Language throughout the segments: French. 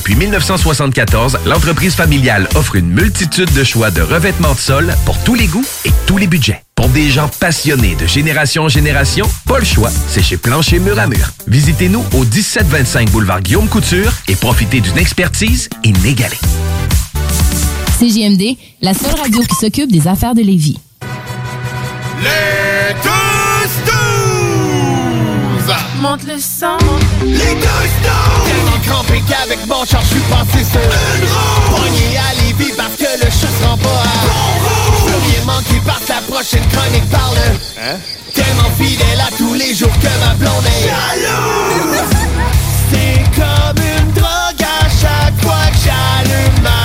depuis 1974, l'entreprise familiale offre une multitude de choix de revêtements de sol pour tous les goûts et tous les budgets. Pour des gens passionnés de génération en génération, pas le choix, c'est chez Plancher Mur à Mur. Visitez-nous au 1725 boulevard Guillaume Couture et profitez d'une expertise inégalée. CJMD, la seule radio qui s'occupe des affaires de Lévis. Les Monte le sang Les 12 trempé qu'avec mon char, je suis passé sur une roue à Lévis parce que le chat se rend pas à Plus rien manquer par sa prochaine chronique parle hein? Tellement fidèle à tous les jours que ma blonde est Jalouse. C'est comme une drogue à chaque fois que j'allume ma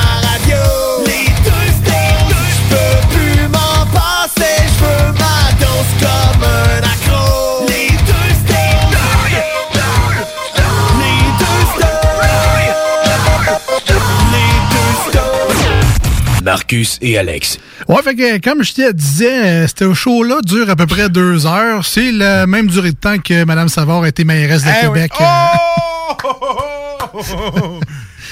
Marcus et Alex. Ouais, fait que comme je te disais, euh, ce show-là dure à peu près deux heures. C'est la même durée de temps que Mme Savard a été mairesse de Eh oui. Québec. Oh!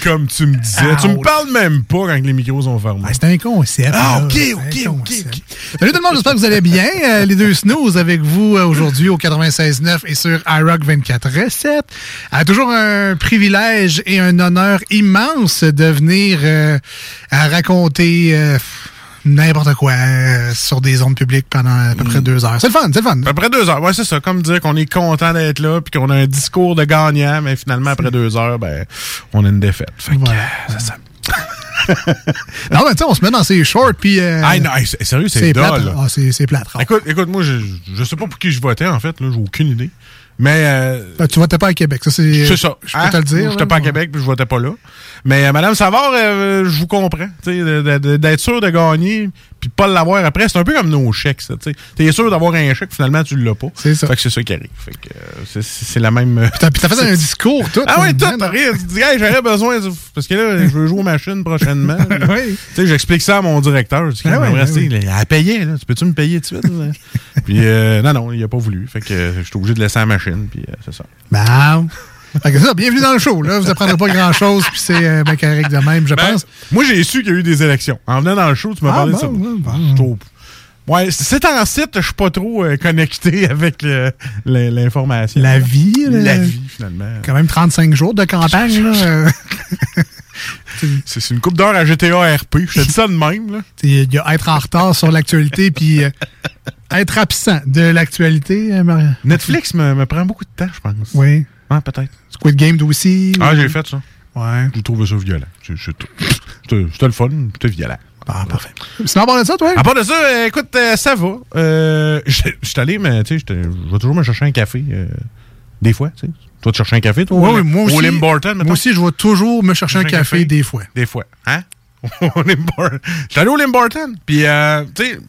Comme tu me disais. Ah, tu me parles même pas quand les micros sont fermés. C'est un concept. Ah, là. ok, C'est ok, ok, concept. Salut tout le monde, j'espère que vous allez bien. Euh, les deux snooze avec vous euh, aujourd'hui au 96.9 et sur iRock 24 recettes. Euh, toujours un privilège et un honneur immense de venir euh, à raconter euh, n'importe quoi euh, sur des ondes publiques pendant à peu près Mm. deux heures. C'est le fun, c'est le fun. Après deux heures, ouais, c'est ça. Comme dire qu'on est content d'être là, puis qu'on a un discours de gagnant, mais finalement, après deux heures, ben, on a une défaite. Fait que, Voilà. euh, c'est ça. Non, mais tu sais, on se met dans ses shorts, puis... euh, Ah, non, sérieux, c'est plate. dull, là. Ah, c'est c'est plate. Écoute, écoute, moi, je, je sais pas pour qui je votais, en fait, là, j'ai aucune idée. Mais, euh, Ben, tu votais pas à Québec, ça c'est... c'est ça. Je peux Hein? te le dire. J'étais pas à Québec, puis je votais pas là. Mais, euh, Madame Savard, euh, je vous comprends. D'être sûr de gagner, puis pas l'avoir après, c'est un peu comme nos chèques, ça. Tu es sûr d'avoir un chèque, finalement, tu l'as pas. C'est ça. Fait que c'est ça qui arrive. Fait que euh, c'est- la même. euh, Puis t'as fait un discours, tout. Ah oui, tout. Tu dis, hey, j'aurais besoin. de- Parce que là, je veux jouer aux machines prochainement. Oui. Tu sais, j'explique ça à mon directeur. Je dis, Ah ouais, rester, là, à payer, là. Tu peux-tu me payer tout de suite? là? puis, euh, non, non, il a pas voulu. Fait que euh, j'étais obligé de laisser la machine, puis euh, c'est ça. Bon. Ça, bienvenue dans le show. Là. Vous apprendrez pas grand-chose, puis c'est euh, ben correct de même, je Ben, pense. Moi, j'ai su qu'il y a eu des élections. En venant dans le show, tu m'as Ah, parlé bon, de ça. bon, Ouais, c'est en site, je suis pas trop euh, connecté avec le- l'information. La vie, là. La vie, finalement. Quand même 35 jours de campagne. là. Euh, C'est une coupe d'heure à GTA RP. Je te dis ça de même, là. Il y a être en retard sur l'actualité, puis euh, être absent de l'actualité. euh, Netflix me, me prend beaucoup de temps, je pense. Oui. Peut-être. Squid Game aussi? Ah, j'ai fait ça. Ouais. J'ai trouvé ça violent. C'était le fun, c'était violent. Ah, parfait. Sinon, à part de ça, toi? À part de ça, euh, écoute, euh, ça va. Euh, Je je suis allé, mais tu sais, je vais toujours me chercher un café. euh, des fois, tu sais. Toi, tu cherches un café, toi? Oui, moi aussi. Au Lim Barton? Moi aussi, je vais toujours me chercher un café, des fois. Des fois. Hein? au Lim Barton. J'étais allé au Lim Barton. Puis, euh, tu sais,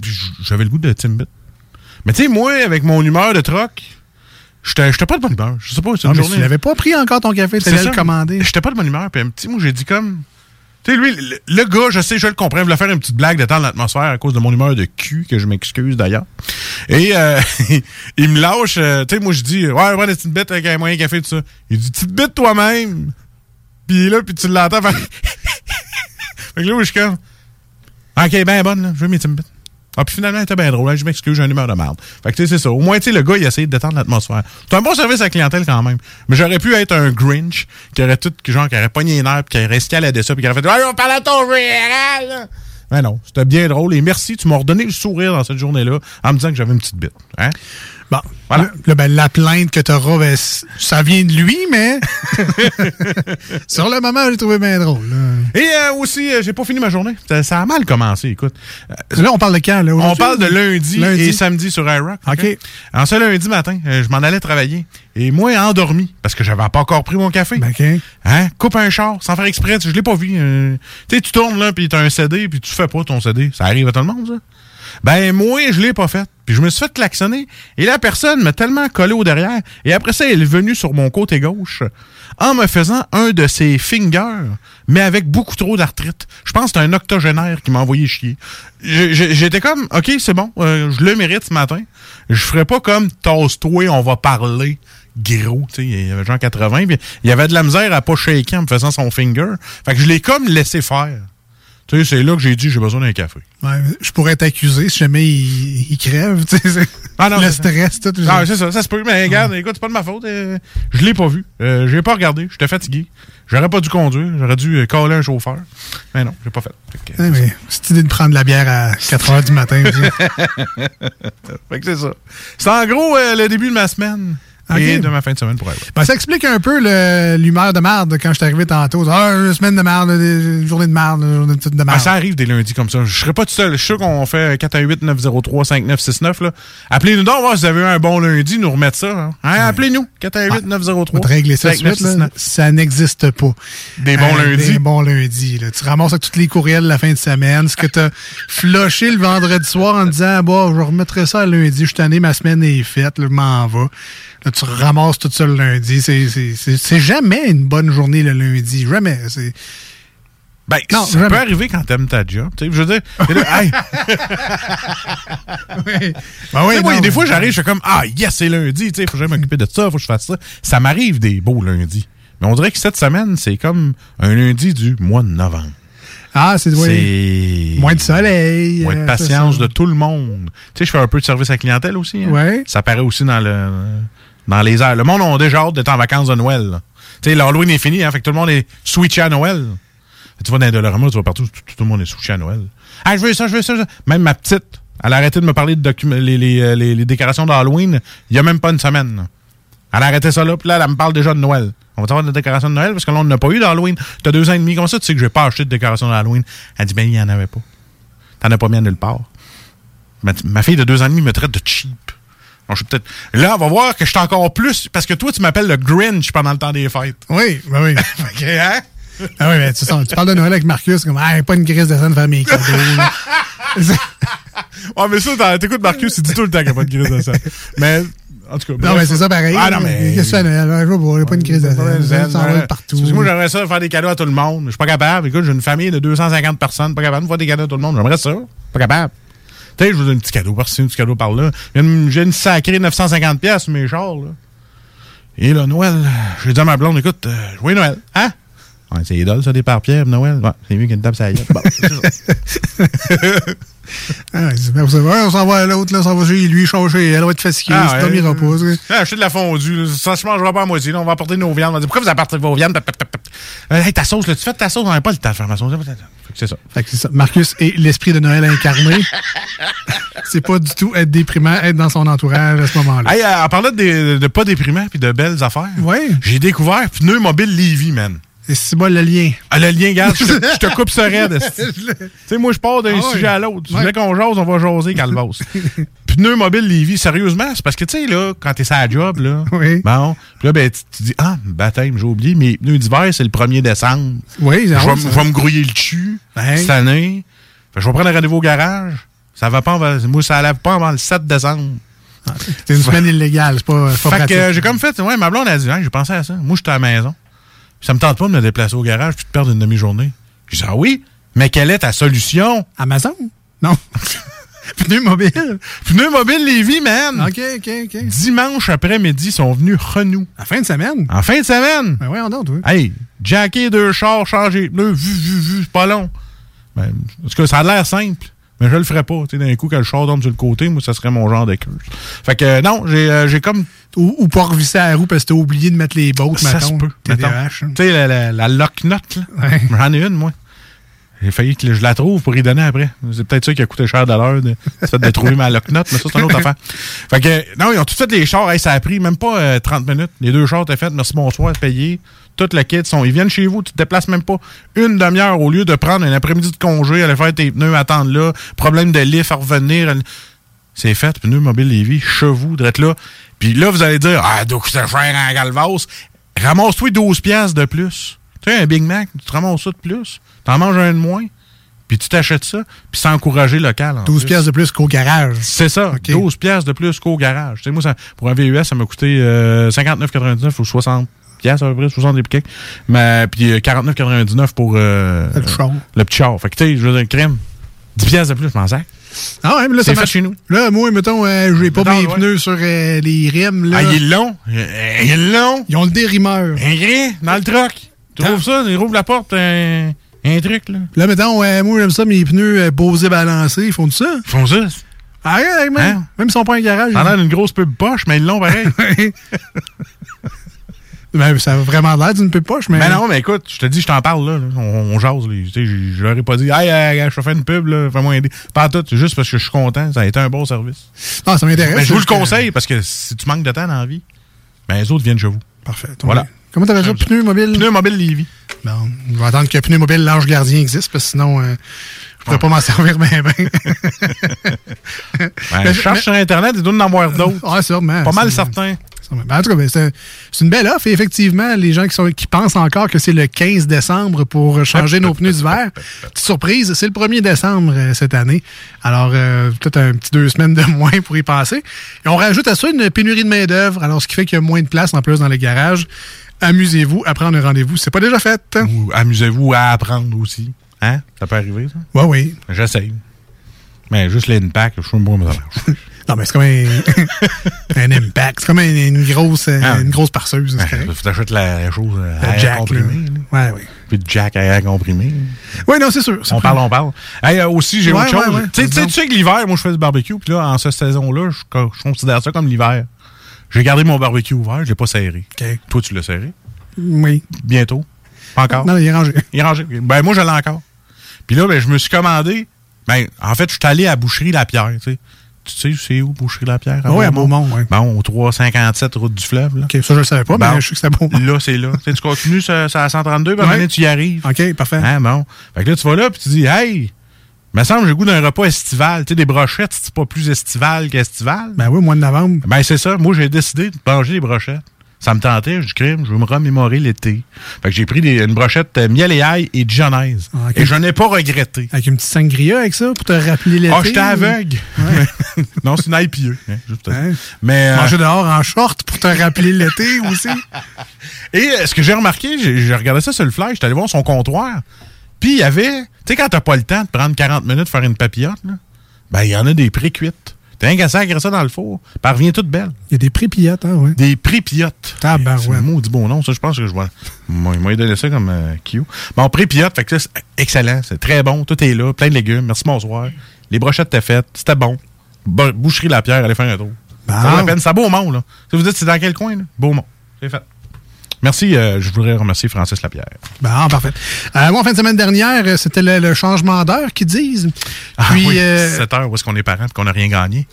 j'avais le goût de Timbit. Mais tu sais, moi, avec mon humeur de troc, j'étais j'étais pas de bonne humeur. Je sais pas, c'est Ah, une journée. tu l'avais pas pris encore ton café, tu allais le commander. J'étais pas de bonne humeur. Puis, un petit, moi, j'ai dit comme. Tu sais, lui, le, le gars, je sais, je le comprends, il voulait faire une petite blague de temps l'atmosphère à cause de mon humeur de cul, que je m'excuse d'ailleurs. Et euh, il me lâche, euh, tu sais, moi, je dis, ouais, ouais, des petites bêtes avec un moyen café, tout ça. Il dit, petite bête toi-même. Puis il est là, puis tu l'entends faire. fait que là, je suis comme, ok, ben bonne, là, je veux mes petites bêtes. Ah, puis finalement, était bien drôle. Hein, je m'excuse, j'ai une humeur de merde. Fait que, tu sais, c'est ça. Au moins, tu sais, le gars, il a essayé de détendre l'atmosphère. C'est un bon service à la clientèle quand même. Mais j'aurais pu être un Grinch qui aurait tout, genre, qui aurait pogné les nerfs, puis qui aurait escaladé ça, puis qui aurait fait, on parle à ton général! Mais non, c'était bien drôle. Et merci, tu m'as redonné le sourire dans cette journée-là en me disant que j'avais une petite bite. Hein? Bon, voilà. Là, ben, la plainte que tu auras, ben, ça vient de lui, mais sur le moment, j'ai trouvé bien drôle. là. Et euh, aussi, euh, j'ai pas fini ma journée. Ça, ça a mal commencé, écoute. Euh, Là, on parle de quand? Là, On parle de lundi, Lundi. et samedi sur iRock. OK. En ce lundi matin, euh, je m'en allais travailler. Et moi, endormi, parce que j'avais pas encore pris mon café. Ben, OK. Hein? Coupe un char, sans faire exprès. Je l'ai pas vu. Tu sais, tu tournes là, puis t'as un CD, puis tu fais pas ton CD. Ça arrive à tout le monde, ça. Ben, moi, je l'ai pas fait. Puis je me suis fait klaxonner. Et la personne m'a tellement collé au derrière. Et après ça, elle est venue sur mon côté gauche en me faisant un de ses fingers, mais avec beaucoup trop d'arthrite. Je pense que c'est un octogénaire qui m'a envoyé chier. J'étais comme, OK, c'est bon, euh, je le mérite ce matin. Je ferais pas comme, tasse-toi, on va parler gros, tu sais, il y avait genre 80, puis il y avait de la misère à pas shaker en me faisant son finger. Fait que je l'ai comme laissé faire. Tu sais, c'est là que j'ai dit, j'ai besoin d'un café. Ouais, je pourrais t'accuser si jamais il, il crève. tu sais, Ah non, le c'est ça. stress, tout. Ah, c'est ça, ça se peut. Mais regarde, écoute, c'est pas de ma faute. euh, je l'ai pas vu. Euh, j'ai pas regardé. J'étais fatigué. J'aurais pas dû conduire. J'aurais dû euh, caller un chauffeur. Mais non, j'ai pas fait. Fait que, Ouais, mais cette idée de prendre la bière à 4 heures du matin. fait que c'est ça. C'est en gros euh, le début de ma semaine. Ok. Et de ma fin de semaine pour aller. Ben, ça explique un peu l'humeur de merde quand je suis arrivé tantôt. Ah, une semaine de merde, une journée de merde, une journée de de Ah, merde. ça arrive des lundis comme ça. Je serais pas tout seul. Je suis sûr qu'on fait 418-903-5969. là. Appelez-nous donc, voir si vous avez eu un bon lundi, nous remettre ça. Hein? Hein, Appelez-nous. On va 418-903. te régler ça tout de suite. Là. Ça n'existe pas. Des bons Euh, lundis. Des bons lundis. Là. Tu ramasses avec tous les courriels la fin de semaine. Ce que tu as flushé le vendredi soir en disant bon, je remettrai ça lundi. Je suis tanné, ma semaine est faite. Là, je m'en vais. Là, tu ramasses tout ça le lundi. C'est- C'est c'est- c'est jamais une bonne journée le lundi. Jamais. C'est- Ben, Non, ça jamais. peut arriver quand t'aimes ta job. Tu sais, je veux dire, t'es là, hey, Oui. Ben moi, des mais- fois, j'arrive, je fais comme, ah, yes, c'est lundi, tu sais, faut que j'aille m'occuper de ça, faut que je fasse ça. Ça m'arrive des beaux lundis. Mais on dirait que cette semaine, c'est comme un lundi du mois de novembre. Ah, c'est oui. Moins de soleil. Moins de euh, patience de tout le monde. Tu sais, je fais un peu de service à la clientèle aussi. hein. Ouais. Ça paraît aussi dans le dans les airs. Le monde a déjà hâte d'être en vacances de Noël. Tu sais, l'Halloween est fini, hein, fait que tout le monde est switché à Noël. Tu vas dans les Dollarama, tu vas partout, tout, le monde est switché à Noël. Ah, je veux ça, je veux ça, je. Même ma petite, elle a arrêté de me parler de les, les, euh, les- les décorations d'Halloween il y a même pas une semaine. Elle a arrêté ça là, puis là, elle me parle déjà de Noël. On va avoir des décorations de Noël parce que là, on n'a pas eu d'Halloween. T'as deux ans et demi, comment ça, tu sais que j'ai pas acheté de décoration d'Halloween? Elle dit, ben, il n'y en avait pas. T'en as pas mis à nulle part. Ma, ma fille de deux ans et demi me traite de cheap. Je peut-être. Là, on va voir que je suis encore plus. Parce que toi, tu m'appelles le Grinch pendant le temps des fêtes. Oui, ben oui. Hein? Ah oui, mais tu, sens- tu parles de Noël avec Marcus, comme, ah, pas une crise de scène cadeaux. là. Oh, mais ça, t'écoutes Marcus, il dit tout le temps qu'il n'y a pas de crise de ça. Mais, en tout cas. non, mais c'est ça pareil. Ah, non, mais. Qu'est-ce que tu fais Noël? Un jour, il n'y a pas une crise de Ouais, scène. Ça va ouais. partout. Parce que Moi, j'aimerais ça faire des cadeaux à tout le monde. Je suis pas capable. Écoute, j'ai une famille de 250 personnes. Pas capable de faire des cadeaux à tout le monde. J'aimerais ça. Pas capable. Tu je vous un petit cadeau par-ci, un petit cadeau par-là. J'ai une, sacrée 950 pièces sur mes chars, là. Et là, Noël, j'ai dit à ma blonde, écoute, euh, jouez Noël. Hein? Ouais, c'est idole, ça, des pare-pierres, Noël? Ouais, c'est mieux qu'une table sur la gueule. Bon, c'est ça. Ah, on s'en va à l'autre, là, on s'en va chez lui, changer, elle va être fatiguée, Ah, ça ouais. dormira pas. Ah, acheter de la fondue. Ça se mangera pas à moitié. là. On va apporter nos viandes. On va dire, pourquoi vous apportez vos viandes? Euh, hey, ta sauce, là, tu fais ta sauce? On n'a pas le temps de faire ma sauce. C'est ça. Fait que c'est ça. Marcus est l'esprit de Noël incarné. c'est pas du tout être déprimant, être dans son entourage à ce moment-là. Hey, euh, en parlant de, pas déprimant puis de belles affaires, Ouais. j'ai découvert Pneu Mobile Lévis, man. Et c'est bon le lien. Ah, le lien, garde, je te, je te coupe ce esti. Tu sais, moi, je pars d'un Ah ouais. sujet à l'autre. Tu voulais qu'on jase, on va jaser, Calvas. Pneu Mobile Lévis, sérieusement, c'est parce que, tu sais, là, quand t'es sur la job, là, Oui. bon, puis là, ben, tu, dis, ah, baptême, j'ai oublié, mes pneus d'hiver, c'est le 1er décembre. Oui, Je vais, me grouiller le cul cette année. Fait que je vais prendre un rendez-vous au garage. Ça va pas avant- moi, ça lève pas avant le 7 décembre. C'est une semaine illégale, c'est pas, Fait que pratique. euh, j'ai comme fait, ouais, ma blonde a dit, Hein, j'ai pensé à ça. Moi, j'étais à la maison. Ça me tente pas de me déplacer au garage puis de perdre une demi-journée. J'ai dit, ah oui, mais quelle est ta solution? Amazon? Non. Pneu mobile? Pneu mobile Lévis, man! OK, OK, OK. Dimanche après-midi, ils sont venus Renou. La fin de semaine? En fin de semaine. Ben voyons donc, oui. Hey, jacker deux chars, les pneus, vu, vu, vu, c'est pas long. Ben, en tout cas, ça a l'air simple. Mais je le ferais pas. Tu sais, d'un coup, que le char tombe sur le côté, moi, ça serait mon genre de curse. Fait que, euh, non, j'ai euh, j'ai comme. Ou, ou pas revisser à la roue parce que t'as oublié de mettre les bottes, Ça se mettons. peut. mettons. TDAH, hein. Tu sais, la, la, la lock nut. Ouais. J'en ai une, moi. J'ai failli que je la trouve pour y donner après. C'est peut-être ça qui a coûté cher de l'heure, de, fait de trouver ma lock nut, mais ça, c'est une autre affaire. Fait que, non, ils ont tout fait les chars. Hey, ça a pris même pas euh, 30 minutes. Les deux chars étaient faits. Merci, bonsoir, payé. Tout le kit. Sont, ils viennent chez vous. Tu te déplaces même pas une demi-heure au lieu de prendre un après-midi de congé, aller faire tes pneus, attendre là. Problème de lift à revenir. C'est fait. Pneus mobile Lévis, chevaux, d'être là. Puis là, vous allez dire, ah, donc c'est cher en Galvas. Ramasse-toi 12 piastres de plus. Tu sais, un Big Mac, tu te ramasses ça de plus. T'en manges un de moins. Puis tu t'achètes ça. Puis c'est encourager local. en 12 plus. pièces de plus qu'au garage. C'est ça. OK. 12 piastres de plus qu'au garage. Tu sais, moi, ça, pour un VUS, ça m'a coûté euh, 59,99 ou 60 à peu près, 60 et quelques. Mais, puis euh, 49,99 pour euh, Le char. le petit char. Fait que, tu sais, je veux dire, crème, 10 piastres de plus, je m'en sac. Ah ouais, mais là, ça marche. chez nous. Là, moi, mettons, euh, j'ai pas Mettons, mes ouais. pneus sur euh, les rimes. Là. Ah, il est long. Euh, Il est long. Ils ont le dérimeur. Un gris dans le truck. Tu trouves ça? Il rouvre la porte, un, un truc, là. Là, mettons, euh, moi, j'aime ça, mes pneus euh, posés, balancés. Ils font de ça? Ils font ça. Ah, ouais, même, Hein? même s'ils sont pas un garage. Ça a l'air d'une grosse pub poche, mais ils l'ont pareil. Ben, ça a vraiment l'air d'une pub poche, mais. Mais non, mais écoute, je te dis, je t'en parle, là. On, on jase, là. Tu sais, je je leur ai pas dit, hey, hey, je te fais une pub, là. Fais-moi aider. Pas tout, c'est juste parce que je suis content. Ça a été un bon service. Non, ça m'intéresse. Je vous le que- conseille parce que si tu manques de temps dans la vie, ben les autres viennent chez vous. Parfait. Voilà. Comment t'appelles ça? Pneus mobiles? Pneu mobile? Lévis. Bon, je vais attendre que Pneu mobile L'Ange Gardien existe, parce que sinon, euh, je pourrais pas m'en servir bien, bien. Ben, Mais- je cherche mais- sur Internet et dois en avoir d'autres. Ah, sûrement. Pas mal sûrement. Ben, en tout cas, ben, c'est une belle offre. Et effectivement, les gens qui, sont, qui pensent encore que c'est le 15 décembre pour changer nos pneus d'hiver, petite surprise, c'est le 1er décembre euh, cette année. Alors, euh, peut-être un petit deux semaines de moins pour y passer. Et on rajoute à ça une pénurie de main-d'œuvre, alors ce qui fait qu'il y a moins de place en plus dans les garages. Amusez-vous à prendre un rendez-vous. C'est pas déjà fait. Ou amusez-vous à apprendre aussi. Hein? Ça peut arriver, ça? Ouais, oui. J'essaye. Mais juste l'impact, je suis pas me Non, mais c'est comme un, un impact. C'est comme une, une grosse, euh, Ah. une grosse parseuse. c'est correct. Faut t'achètes la chose euh, à air jack, comprimé. là. Ouais, oui. Puis de jack à air comprimé. Oui, non, c'est sûr. On parle, on parle. Hey, euh, aussi, j'ai Ouais, autre chose. ouais, ouais. Tu sais- tu sais, que l'hiver, moi, je fais du barbecue. Puis là, en cette saison-là, je, co- je considère ça comme l'hiver. J'ai gardé mon barbecue ouvert, je l'ai pas serré. Toi, tu l'as serré? Oui. Bientôt? Pas encore? Non, il est rangé. Il est rangé. Ben, moi, je l'ai encore. Puis là, ben, je me suis commandé. Ben, en fait, je suis allé à Boucherie La Pierre, tu sais. Tu sais, c'est où, Boucherie La Pierre? Oui, à Beaumont, oui. Bon, au 357 route du fleuve, là. OK, ça, je le savais pas, Bon. mais je sais que c'était bon. Là, c'est là. Tu sais, tu continues, ça, ça à 132, puis tu y arrives. OK, parfait. Ah, bon. Fait que là, tu vas là, puis tu dis, hey, me semble que j'ai le goût d'un repas estival. Tu sais, des brochettes, c'est pas plus estival qu'estival. Ben oui, mois de novembre. Ben, c'est ça. Moi, j'ai décidé de manger des brochettes. Ça me tentait, je crime, je veux me remémorer l'été. Fait que j'ai pris des- une brochette euh, miel et ail et dijonnaise. Ah. Et je n'ai pas regretté. Avec une petite sangria avec ça pour te rappeler l'été. Ah, j'étais aveugle. non, c'est une hein, juste pour ça. Hein? Mais, euh, Manger dehors en short pour te rappeler l'été aussi. Et euh, ce que j'ai remarqué, j'ai regardé ça sur le fly, j'étais allé voir son comptoir. Puis il y avait, tu sais, quand t'as pas le temps de prendre 40 minutes pour faire une papillote, là, ben il y en a des pré-cuites. T'as un sacrer ça dans le four. Puis elle revient toute belle. Il y a des prépillotes, hein, ouais. Des pré-pillotes. Tabarouette. C'est un maudit beau nom, ça. Je pense que je vais. Moi, il m'a donné ça comme euh, Q. Bon, pré-pillote, fait que ça, c'est excellent. C'est très bon. Tout est là. Plein de légumes. Merci, bonsoir. Les brochettes étaient faites. C'était bon. Bo- Boucherie La Pierre, allez faire un tour. Bon. Ça vaut la peine. C'est à Beaumont, là. Si vous dites, c'est dans quel coin, là? Beaumont. C'est fait. Merci. euh, je voudrais remercier Francis Lapierre. Bon, parfait. Euh, moi, en fin de semaine dernière, euh, c'était le, le changement d'heure qu'ils disent. Puis, ah, oui, euh, 7 heures, où est-ce qu'on est parents et qu'on n'a rien gagné?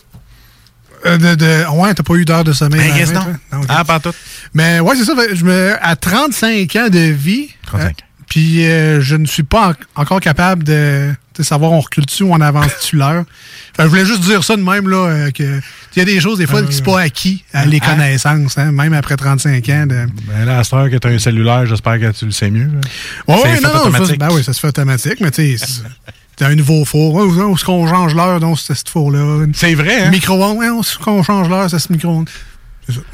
de, de- ouais, t'as pas eu d'heure de sommeil. Ben, vie, donc? toi? Non, ok. Ah, pas tout. Mais ouais, c'est ça. Je me, à 35 ans de vie, 35 euh, ans. puis euh, je ne suis pas en- encore capable de, de savoir on recule dessus ou on avance dessus l'heure. Je voulais juste dire ça de même, là, euh, que il y a des choses, des fois, qui sont pas acquis, à les connaissances, hein, même après 35 ans. De... Ben là, à cette heure que tu as un cellulaire, j'espère que tu le sais mieux. ouais, fait non, non, ça, automatique. ben oui, ça se fait automatique, mais tu sais, t'as un nouveau four. Où est-ce qu'on change l'heure dans ce ce four-là? C'est vrai, hein? Micro-ondes, où est-ce qu'on change l'heure, c'est ce micro-ondes?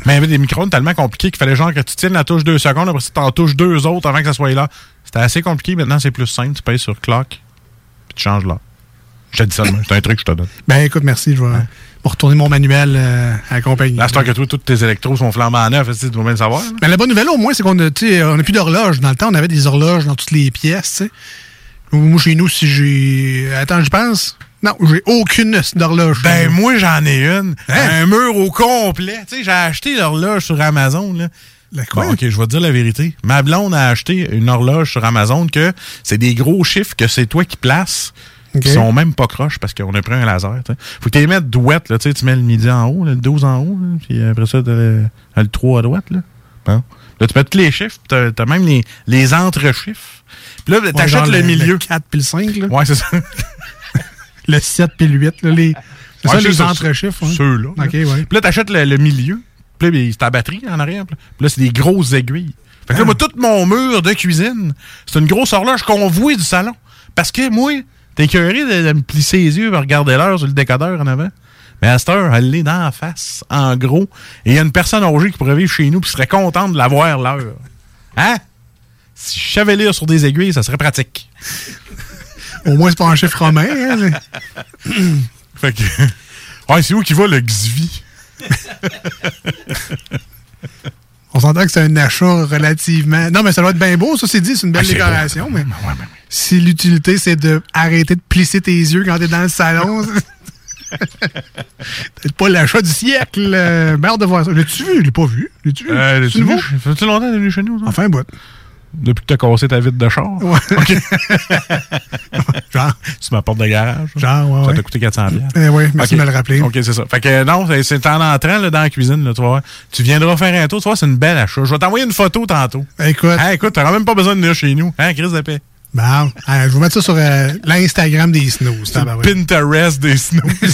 Mais il y avait des micro-ondes tellement compliqués qu'il fallait genre que tu tiennes la touche deux secondes, après ça, t'en touches deux autres avant que ça soit là. C'était assez compliqué. Maintenant, c'est plus simple. Tu payes sur clock, puis tu changes là. Je te dis ça demain. C'est un truc que je te donne. Ben écoute, merci, je vais, retourner mon manuel euh, à la compagnie. Là, c'est que toi, tous tes électros sont flambés en neuf. Tu dois bien le savoir? Mais la bonne nouvelle, au moins, c'est qu'on a, tu sais, on a plus d'horloge. Dans le temps, on avait des horloges dans toutes les pièces. Moi, chez nous, si j'ai. Attends, je pense. Non, j'ai aucune d'horloge. Ben, moi, j'en ai une. Hein? Un mur au complet. Tu sais, j'ai acheté l'horloge sur Amazon, là. La quoi? Bon, OK, je vais te dire la vérité. Ma blonde a acheté une horloge sur Amazon que c'est des gros chiffres que c'est toi qui places. OK. Qui sont même pas croches parce qu'on a pris un laser. tu sais. Faut que tu les mettes douettes, là. Tu tu mets le midi en haut, là, le 12 en haut, là, puis après ça, t'as le, le 3 à droite, là. Bon. Là, tu mets tous les chiffres, puis t'as, t'as même les, les entre-chiffres. Puis là, t'achètes genre le, milieu. Le 4 puis le 5, là. Ouais, c'est ça. Le 7 puis le 8, là. Les... C'est Ouais, ça, les ça, entre-chiffres. hein? Ceux-là. là. OK, ouais. Puis là, t'achètes le, le milieu. Puis là, ben, c'est ta batterie en arrière. Puis là, c'est des grosses aiguilles. Fait que là, moi, tout mon mur de cuisine, c'est une grosse horloge convouée du salon. Parce que moi, t'es écœuré de, de me plisser les yeux et regarder l'heure sur le décodeur en avant? Mais à cette heure, elle l'est dans la face, en gros. Et il y a une personne âgée qui pourrait vivre chez nous qui serait contente de l'avoir l'heure. Hein? Si je savais lire sur des aiguilles, ça serait pratique. Au moins, c'est pas un chiffre romain. hein, mais- Fait que. Ouais, c'est où qui va le Xvi? On s'entend que c'est un achat relativement. Non, mais ça doit être bien beau, ça c'est dit, c'est une belle Ah, décoration, beau. mais si l'utilité c'est de arrêter de plisser tes yeux quand t'es dans le salon, peut-être pas l'achat du siècle. Euh, ben, de voir ça. L'as-tu vu? Je l'ai pas vu. L'as-tu vu? Euh, l'as-tu vu? Fait-tu longtemps venu chez nous? Enfin, bout. Depuis que t'as cassé ta vitre de char? Ouais. Genre, C'est ma porte de garage? genre, ouais. Ça ouais. t'a coûté 400 pièces. Eh oui, merci de me le rappeler. OK, c'est ça. Fait que non, c'est- en entrant là, dans la cuisine, là, tu voir. Tu viendras faire un tour, tu vois, c'est une belle achat. Je vais t'envoyer une photo tantôt. Écoute, Hein, écoute, t'auras même pas besoin de venir chez nous. Hein, Chris de paix? Bon, hein, je vais mettre ça sur euh, l'Instagram des snooze. Pinterest des snows.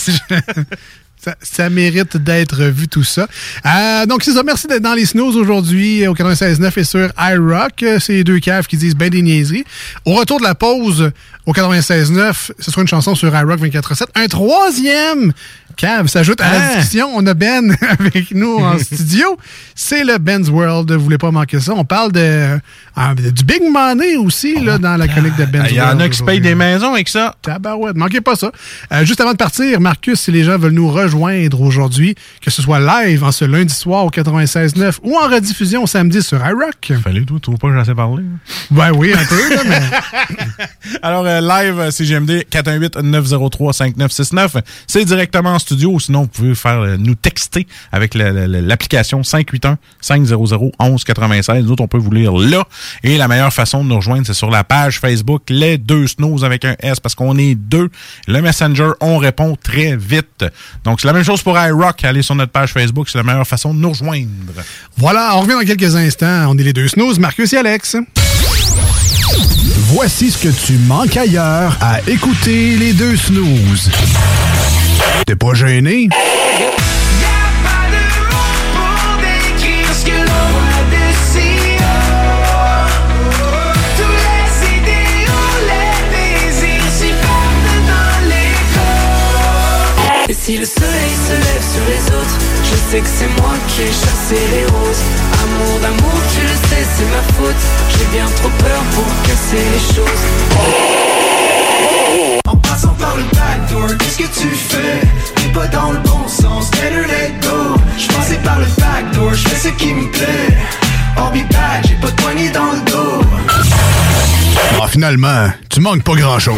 Ça, ça mérite d'être vu tout ça. Euh, donc, c'est ça. Merci d'être dans les snooze aujourd'hui euh, au 96.9 et sur iRock. Euh, C'est les deux caves qui disent ben des niaiseries. Au retour de la pause au 96.9, ce sera une chanson sur iRock 24.7. Un troisième cave s'ajoute à la Ah! discussion. On a Ben avec nous en studio. C'est le Ben's World. Vous voulez pas manquer ça. On parle de, euh, du big money aussi là, dans la chronique de Ben's Il y en World a qui se payent des maisons avec ça. Tabarouette, manquez pas ça. Euh, juste avant de partir, Marcus, si les gens veulent nous rejoindre aujourd'hui, que ce soit live en ce lundi soir au 96.9 ou en rediffusion samedi sur iRock. Fallait, toi, tu trouves pas que assez parlé? hein? Ben oui, un peu, là, mais Alors, euh, live euh, CGMD 418-903-5969. C'est directement studio. Sinon, vous pouvez faire euh, nous texter avec la- la- la- l'application 581-500-1196. Nous autres, on peut vous lire là. Et la meilleure façon de nous rejoindre, c'est sur la page Facebook Les Deux Snows avec un S parce qu'on est deux. Le Messenger, on répond très vite. Donc, c'est la même chose pour iRock. Allez sur notre page Facebook. C'est la meilleure façon de nous rejoindre. voilà, on revient dans quelques instants. On est les deux snooze, Marcus et Alex. Voici ce que tu manques ailleurs à écouter les deux snooze. T'es pas gêné? Si le soleil se lève sur les autres, je sais que c'est moi qui ai chassé les roses. Amour d'amour, tu le sais, c'est ma faute. J'ai bien trop peur pour casser les choses. Passant par le backdoor, qu'est-ce que tu fais? T'es pas dans le bon sens, better let go. Je passais par le backdoor, je fais ce qui me plaît. I'll be back, j'ai pas de poignée dans le dos. Ah, finalement, tu manques pas grand-chose.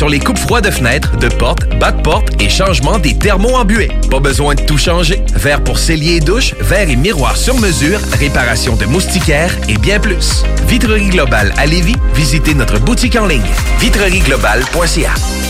sur les coupes froids de fenêtres, de portes, bas de porte et changement des thermos en. Pas besoin de tout changer. Verre pour cellier et douche, verre et miroir sur mesure, réparation de moustiquaires et bien plus. Vitrerie Globale à Lévis, visitez notre boutique en ligne vitrerieglobale.ca.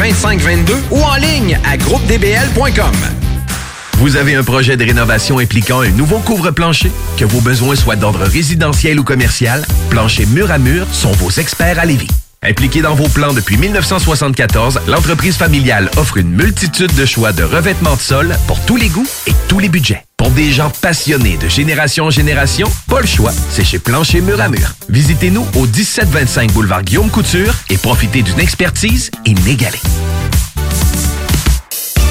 2522 ou en ligne à groupedbl.com. Vous avez un projet de rénovation impliquant un nouveau couvre-plancher? Que vos besoins soient d'ordre résidentiel ou commercial, Plancher Mur à Mur sont vos experts à Lévis. Impliquée dans vos plans depuis 1974, l'entreprise familiale offre une multitude de choix de revêtements de sol pour tous les goûts et tous les budgets. Pour des gens passionnés de génération en génération, pas le choix, c'est chez Plancher Mur à Mur. Visitez-nous au 1725 boulevard Guillaume Couture et profitez d'une expertise inégalée.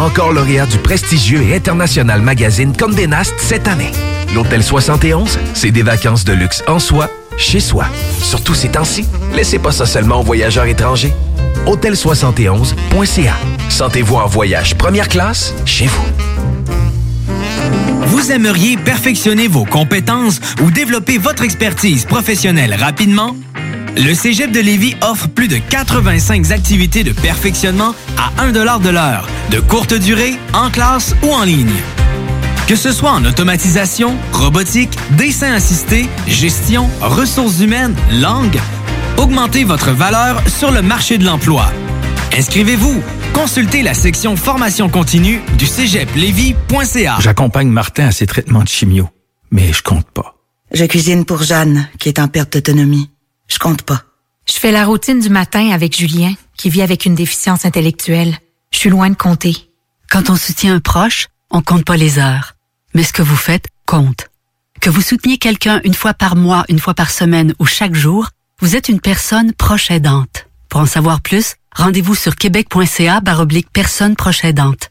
Encore lauréat du prestigieux et international magazine Condé Nast cette année. L'Hôtel 71, c'est des vacances de luxe en soi, chez soi. Surtout ces temps-ci, laissez pas ça seulement aux voyageurs étrangers. Hôtel71.ca. Sentez-vous en voyage première classe chez vous. Vous aimeriez perfectionner vos compétences ou développer votre expertise professionnelle rapidement? Le Cégep de Lévis offre plus de 85 activités de perfectionnement à 1 de l'heure, de courte durée, en classe ou en ligne. Que ce soit en automatisation, robotique, dessin assisté, gestion, ressources humaines, langue, augmentez votre valeur sur le marché de l'emploi. Inscrivez-vous. Consultez la section formation continue du cégeplevy.ca. J'accompagne Martin à ses traitements de chimio, mais je compte pas. Je cuisine pour Jeanne, qui est en perte d'autonomie. Je compte pas. Je fais la routine du matin avec Julien, qui vit avec une déficience intellectuelle. Je suis loin de compter. Quand on soutient un proche, on compte pas les heures. Mais ce que vous faites compte. Que vous souteniez quelqu'un une fois par mois, une fois par semaine ou chaque jour, vous êtes une personne proche aidante. Pour en savoir plus, rendez-vous sur québec.ca baroblique personne proche aidante.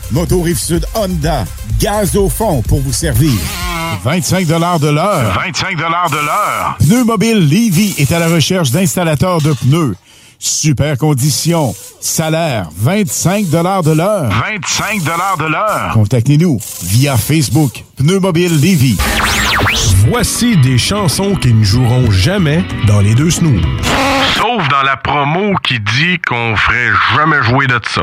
Moto Rive-Sud Honda, gaz au fond pour vous servir. 25 de l'heure. 25 de l'heure. Pneu Mobile Levy est à la recherche d'installateurs de pneus. Super conditions. Salaire, 25 de l'heure. 25 de l'heure. Contactez-nous via Facebook. Pneu Mobile Levy. Voici des chansons qui ne joueront jamais dans les deux snooze. Sauf dans la promo qui dit qu'on ferait jamais jouer de ça.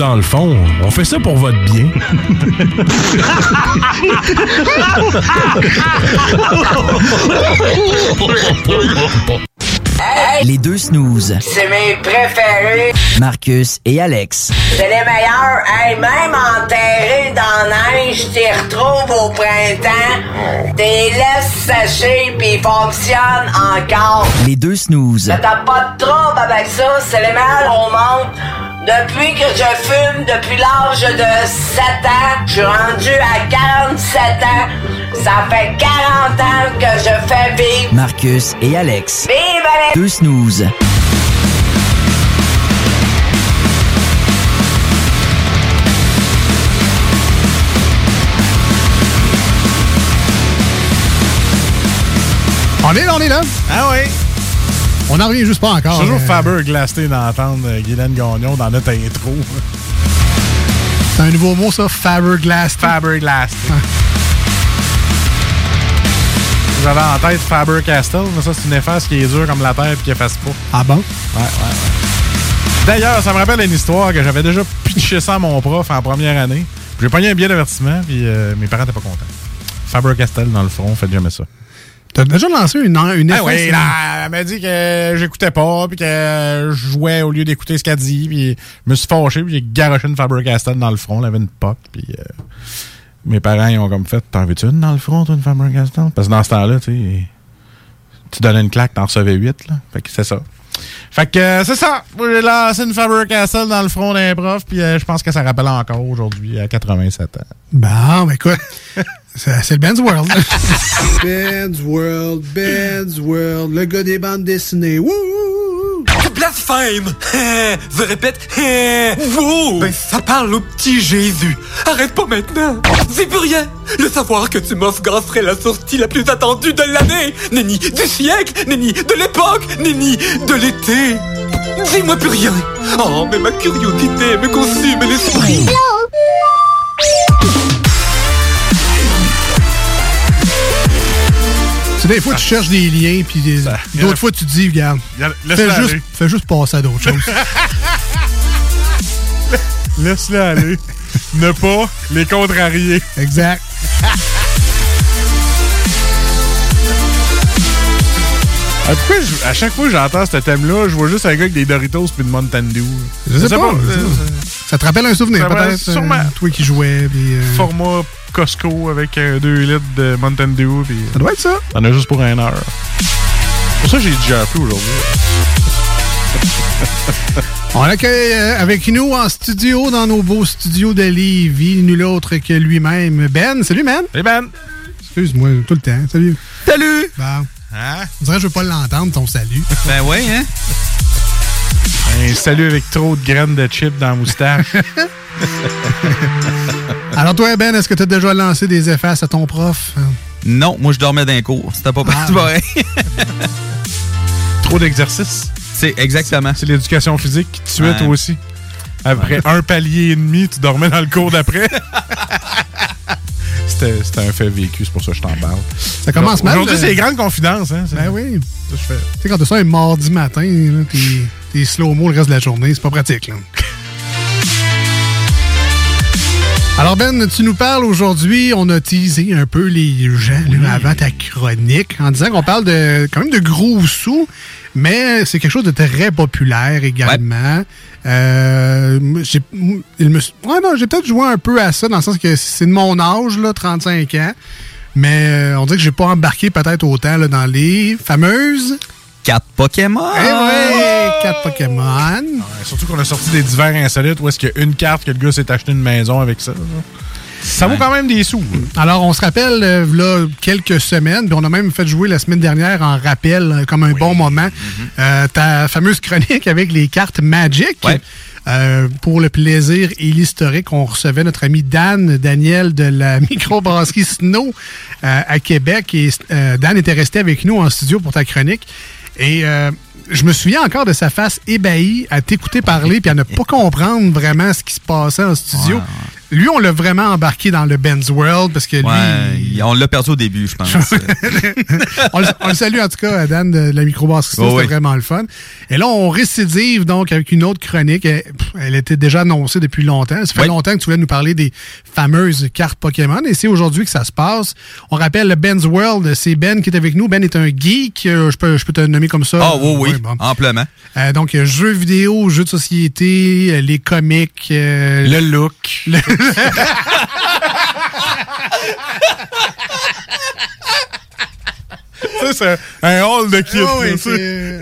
Dans le fond, on fait ça pour votre bien. Les deux snooze. C'est mes préférés. Marcus et Alex. C'est les meilleurs. Hey, même enterrés dans la neige, t'y retrouves au printemps. T'es laisses sécher pis ils fonctionnent encore. Les deux snooze. Mais T'as pas de trouble avec ça. C'est les meilleurs au monde. Depuis que je fume, depuis l'âge de 7 ans, je suis rendu à 47 ans. Ça fait 40 ans que je fais vivre. Marcus et Alex. Vive Alex! Deux snooze. On est là, on est là. Ah oui. On n'en revient juste pas encore. C'est toujours Faber glasté d'entendre Guylaine Gagnon dans notre intro. C'est un nouveau mot, ça, Faber-Glass. Faber-Glass. J'avais en tête Faber-Castell, mais ça, c'est une efface qui est dure comme la terre et qui efface pas. Ah bon? Ouais, ouais, ouais. D'ailleurs, ça me rappelle une histoire que j'avais déjà pitché ça à mon prof en première année. J'ai pogné un billet d'avertissement, puis euh, mes parents étaient pas contents. Faber-Castell dans le front, faites jamais ça. T'as déjà lancé une, une Ah oui, là? elle m'a dit que j'écoutais pas, puis que je jouais au lieu d'écouter ce qu'elle dit, puis je me suis fâché, puis j'ai garoché une Faber-Castell dans le front, elle avait une poque, puis euh, mes parents, ils ont comme fait, t'en veux-tu une dans le front, toi, une Faber-Castell? Parce que dans ce temps-là, tu tu donnais une claque, t'en recevais huit, là. Fait que c'est ça. Fait que euh, c'est ça. J'ai lancé une Faber-Castell dans le front d'un prof, puis euh, je pense que ça rappelle encore aujourd'hui, à 87 ans. Bon, ben écoute, c'est le Ben's World. Ben's World, Ben's World, le gars des bandes dessinées. Wouh! Blasphème! Je répète, wow! Ben, ça parle au petit Jésus. Arrête pas maintenant! C'est plus rien! Le savoir que tu m'offres serait la sortie la plus attendue de l'année! Nenni du siècle! Nenni de l'époque! Nenni de l'été! Dis-moi plus rien! Oh, mais ma curiosité me consume l'esprit! Sais, des fois, tu cherches des liens, puis des- d'autres fois, tu te dis, regarde, fais juste, fais juste passer à d'autres choses. Laisse-le aller. ne pas les contrarier. Exact. Ah, pourquoi je- à chaque fois que j'entends ce thème-là, je vois juste un gars avec des Doritos puis une Mountain Dew. Je sais pas. euh, Ça te rappelle un souvenir, peut-être? sûrement. euh, toi qui jouais, puis... euh, Format Costco avec 2 litres de Mountain Dew. Puis Ça doit être ça. T'en as juste pour un heure. Pour ça, j'ai déjà appris aujourd'hui. On accueille euh, avec nous en studio, dans nos beaux studios de Lévis, nul autre que lui-même, Ben. Salut, Ben. Salut, Ben. Excuse-moi, tout le temps. Salut. Salut! Bon. Hein? On dirait que je veux pas l'entendre, ton salut. Ben ouais, hein? Un salut avec trop de graines de chips dans la moustache. Alors toi, Ben, est-ce que tu as déjà lancé des effaces à ton prof? Non, moi je dormais d'un cours. C'était pas Ah, pareil. trop d'exercice. C'est exactement. C'est l'éducation physique qui te tuait, Ouais. toi aussi. Après Ouais. un palier et demi, tu dormais dans le cours d'après. C'était un fait vécu, c'est pour ça que je t'en parle. Ça commence mal. Aujourd'hui, euh, c'est les grandes confidences. Hein, Ben oui. Tu sais, quand tu ça un mardi matin, là, t'es, slow-mo le reste de la journée, c'est pas pratique. Là. Alors Ben, tu nous parles aujourd'hui, on a teasé un peu les gens là, avant ta chronique en disant qu'on parle de quand même de gros sous, mais c'est quelque chose de très populaire également. Euh, j'ai, ouais, peut-être joué un peu à ça dans le sens que c'est de mon âge, là, 35 ans. Mais euh, on dirait que j'ai pas embarqué peut-être autant là, dans les fameuses. Quatre Pokémon! Eh ouais, quatre Pokémon. Ouais, surtout qu'on a sorti des divers insolites où est-ce qu'il y a une carte que le gars s'est acheté une maison avec ça. là. Ça vaut quand même des sous. Alors, on se rappelle, euh, là, quelques semaines, puis on a même fait jouer la semaine dernière en rappel, euh, comme un bon moment, euh, ta fameuse chronique avec les cartes Magic. Euh, pour le plaisir et l'historique, on recevait notre ami Dan Daniel de la microbrasserie Snow euh, à Québec. Et euh, Dan était resté avec nous en studio pour ta chronique. Et euh, je me souviens encore de sa face ébahie à t'écouter parler puis à ne pas comprendre vraiment ce qui se passait en studio. Lui, on l'a vraiment embarqué dans le Ben's World parce que lui. Ouais, on l'a perdu au début, je pense. on, le, on le salue en tout cas, Dan de la microbrasserie. Oh, C'était oui. vraiment le fun. Et là, on récidive donc avec une autre chronique. Elle, était déjà annoncée depuis longtemps. Ça fait longtemps que tu voulais nous parler des fameuses cartes Pokémon. Et c'est aujourd'hui que ça se passe. On rappelle le Ben's World. C'est Ben qui est avec nous. Ben est un geek. Euh, Je peux, je peux te nommer comme ça. Ah oui, oui, bon. amplement. Euh, donc, jeux vidéo, jeux de société, euh, les comics. euh, Le look. le- c'est un hall de. Ah oui, c'est-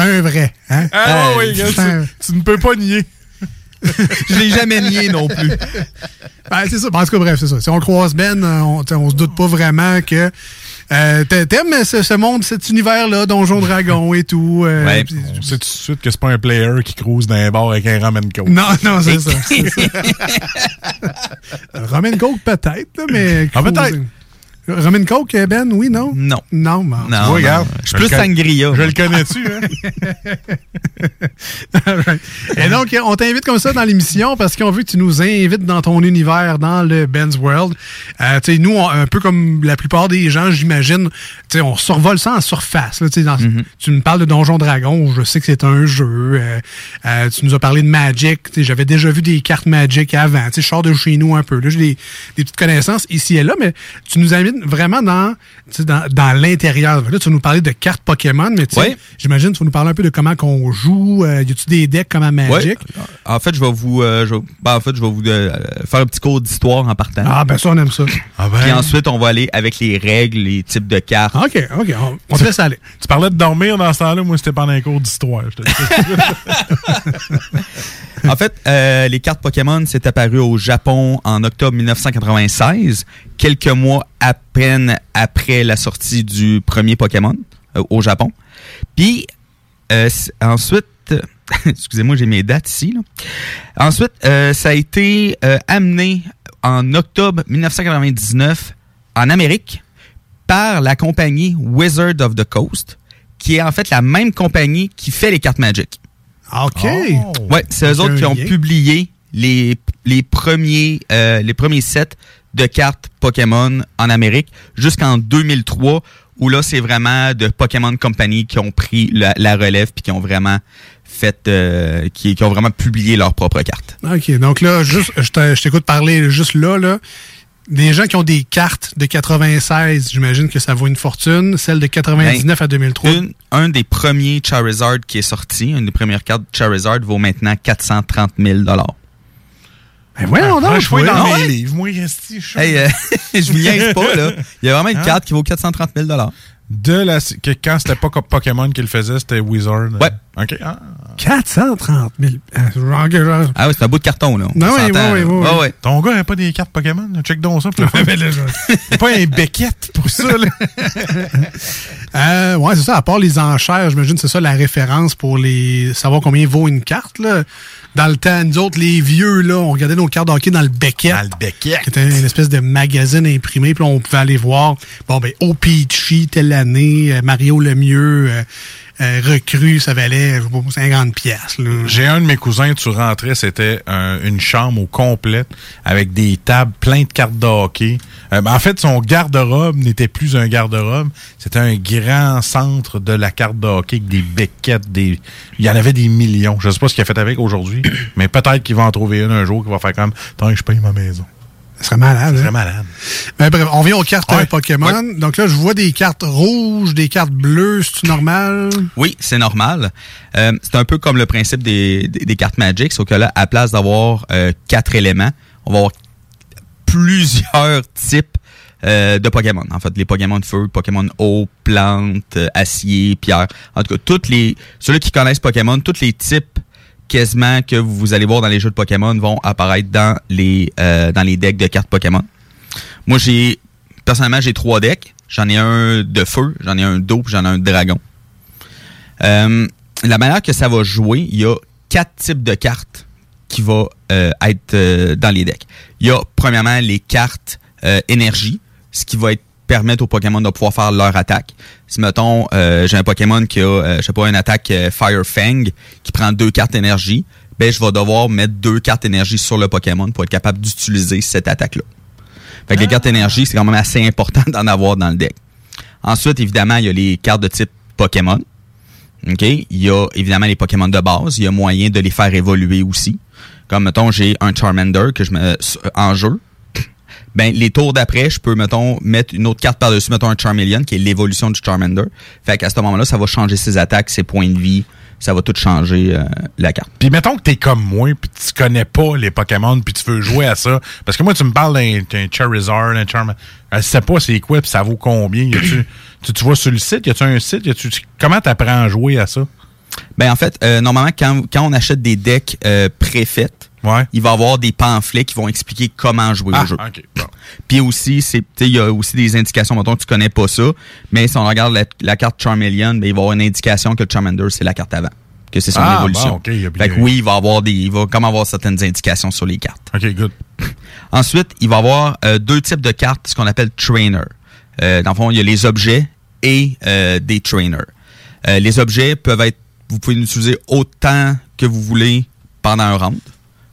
un vrai. Hein? Ah oui, un- tu, tu ne peux pas nier. Je l'ai jamais nié non plus. Ben, c'est ça. En tout cas, bref, c'est ça. Si on croise Ben, euh, on, on se doute pas vraiment que euh, t'a- t'aimes ce, ce monde, cet univers-là, Donjon Dragon et tout. euh, Ouais, puis- on sait tout de suite que c'est pas un player qui cruise dans un bar avec un ramen coke. Non, non, c'est ça. c'est ça. Roman Coke, peut-être, là, mais. Ah, peut-être. Roman Coke, Ben, oui, non? Non. Non, bon. Non, regarde. Je suis plus sangria. Je le connais-tu, hein? Et donc, on t'invite comme ça dans l'émission parce qu'on veut que tu nous invites dans ton univers, dans le Ben's World. Euh, tu sais, nous, on- un peu comme la plupart des gens, j'imagine, tu sais, on survole ça en surface. là, tu Tu me parles de Donjon Dragon, je sais que c'est un jeu. euh, euh, tu nous as parlé de Magic. J'avais déjà vu des cartes Magic avant. Tu sais, Je sors de chez nous un peu. là, J'ai des, des petites connaissances ici et là, mais tu nous invites vraiment dans, dans, dans l'intérieur. Là, tu vas nous parler de cartes Pokémon, mais tu sais, Ouais. j'imagine tu vas nous parler un peu de comment qu'on joue. Euh, y a-tu des decks comme à Magic? Ouais. En fait, je vais vous, euh, je ben, en fait, je vais vous euh, faire un petit cours d'histoire en partant. Ah, ben ça, on aime ça. Puis ensuite, on va aller avec les règles, les types de cartes. OK, OK, on, on te laisse aller. Tu parlais de dormir dans ce temps-là, moi c'était pendant un cours d'histoire. En fait, euh, les cartes Pokémon, c'est apparu au Japon en octobre 1996, quelques mois à peine après la sortie du premier Pokémon euh, au Japon. Puis, euh, ensuite, excusez-moi, j'ai mes dates ici. Ensuite, ça a été amené en octobre 1999 en Amérique par la compagnie Wizard of the Coast, qui est en fait la même compagnie qui fait les cartes Magic. OK. Ouais, c'est eux autres qui ont lien. publié les, les premiers euh, les premiers sets de cartes Pokémon en Amérique jusqu'en 2003 où là c'est vraiment de Pokémon Company qui ont pris la, la relève puis qui ont vraiment fait euh, qui, qui ont vraiment publié leurs propres cartes. OK, donc là, juste, je te- je t'écoute parler juste là, là. Des gens qui ont des cartes de 96, j'imagine que ça vaut une fortune. Celle de 99 à 2003. Une- un des premiers Charizard qui est sorti, une des premières cartes Charizard vaut maintenant 430 000 dollars. Ben voyons donc, je vois oui. dans mes ouais? livres, moi, je Hey, euh, je vous niaise pas là. Il y a vraiment une Hein? carte qui vaut 430 000 dollars. De la, que quand c'était pas comme Pokémon qui le faisait, c'était Wizard. Ouais. OK. Ah. 430 000. Euh, Ah oui, c'est un bout de carton là. Non, On oui, oui, oui, oui. Ouais, ouais. Ton gars n'a pas des cartes Pokémon? Check donc ça. pour le fun. Là, je- Il a pas un Beckett pour ça. Là. Euh, ouais, c'est ça. À part les enchères, j'imagine que c'est ça la référence pour les savoir combien vaut une carte. Là. Dans le temps, nous autres, les vieux, là, on regardait nos cartes de hockey dans le Beckett. Dans le Beckett. Qui était une espèce de magazine imprimé. Puis on pouvait aller voir, bon, ben, O-Peachy, telle année, euh, Mario Lemieux, euh, recrue, ça valait, je sais pas, 50 piastres. là. J'ai un de mes cousins, tu rentrais, c'était un- une chambre au complète avec des tables, plein de cartes de hockey. Euh, ben, en fait, son garde-robe n'était plus un garde-robe, c'était un grand centre de la carte de hockey avec des becquettes, des... il y en avait des millions. Je sais pas ce qu'il a fait avec aujourd'hui, mais peut-être qu'il va en trouver une un jour qui va faire comme tant que je paye ma maison. Ça serait malade. Ça hein? malade. Ben, bref, on vient aux cartes Ouais. euh, Pokémon. Donc là, je vois des cartes rouges, des cartes bleues. C'est-tu normal? Oui, c'est normal. Euh, c'est un peu comme le principe des, des, des cartes Magic, sauf que là, à place d'avoir euh, quatre éléments, on va avoir plusieurs types euh, de Pokémon. En fait, les Pokémon de feu, Pokémon eau, plantes, euh, acier, pierre. En tout cas, toutes les ceux qui connaissent Pokémon, tous les types quasiment que vous allez voir dans les jeux de Pokémon vont apparaître dans les euh, dans les decks de cartes Pokémon. Moi, j'ai personnellement j'ai trois decks. J'en ai un de feu, j'en ai un d'eau, puis j'en ai un de dragon. Euh, la manière que ça va jouer, il y a quatre types de cartes qui vont euh, être dans les decks. Il y a premièrement les cartes énergie, ce qui va être permettre aux Pokémon de pouvoir faire leur attaque. Si mettons euh, j'ai un Pokémon qui a euh, je sais pas une attaque euh, Fire Fang qui prend deux cartes énergie, ben je vais devoir mettre deux cartes énergie sur le Pokémon pour être capable d'utiliser cette attaque-là. Fait que les cartes énergie, c'est quand même assez important d'en avoir dans le deck. Ensuite, évidemment, il y a les cartes de type Pokémon. OK? Il y a évidemment les Pokémon de base. Il y a moyen de les faire évoluer aussi. Comme, mettons, j'ai un Charmander que je mets en jeu. Ben, les tours d'après, je peux, mettons, mettre une autre carte par-dessus, mettons un Charmeleon, qui est l'évolution du Charmander. Fait qu'à ce moment-là, ça va changer ses attaques, ses points de vie. Ça va tout changer euh, la carte. Puis mettons que t'es comme moi, puis tu connais pas les Pokémon, puis tu veux jouer à ça. Parce que moi, tu me parles d'un Charizard, d'un Charmander. Je sais pas c'est quoi, puis ça vaut combien. Y tu, tu vois sur le site, y a-tu un site? Y a-tu, comment t'apprends à jouer à ça? Ben en fait, euh, normalement, quand, quand on achète des decks euh, préfaits, il va y avoir des pamphlets qui vont expliquer comment jouer Ah, au jeu. ok, bon. Puis aussi, il y a aussi des indications, mettons que tu connais pas ça, mais si on regarde la, la carte Charmeleon, ben, il va y avoir une indication que Charmander, c'est la carte avant. Que c'est son Ah, évolution. bon, ok, il y a bien- fait que oui, il va avoir des. Il va comme avoir certaines indications sur les cartes. OK, good. Ensuite, il va y avoir euh, deux types de cartes, ce qu'on appelle trainer. Euh, dans le fond, il y a les objets et euh, des trainers. Les objets peuvent être, vous pouvez l'utiliser autant que vous voulez pendant un round.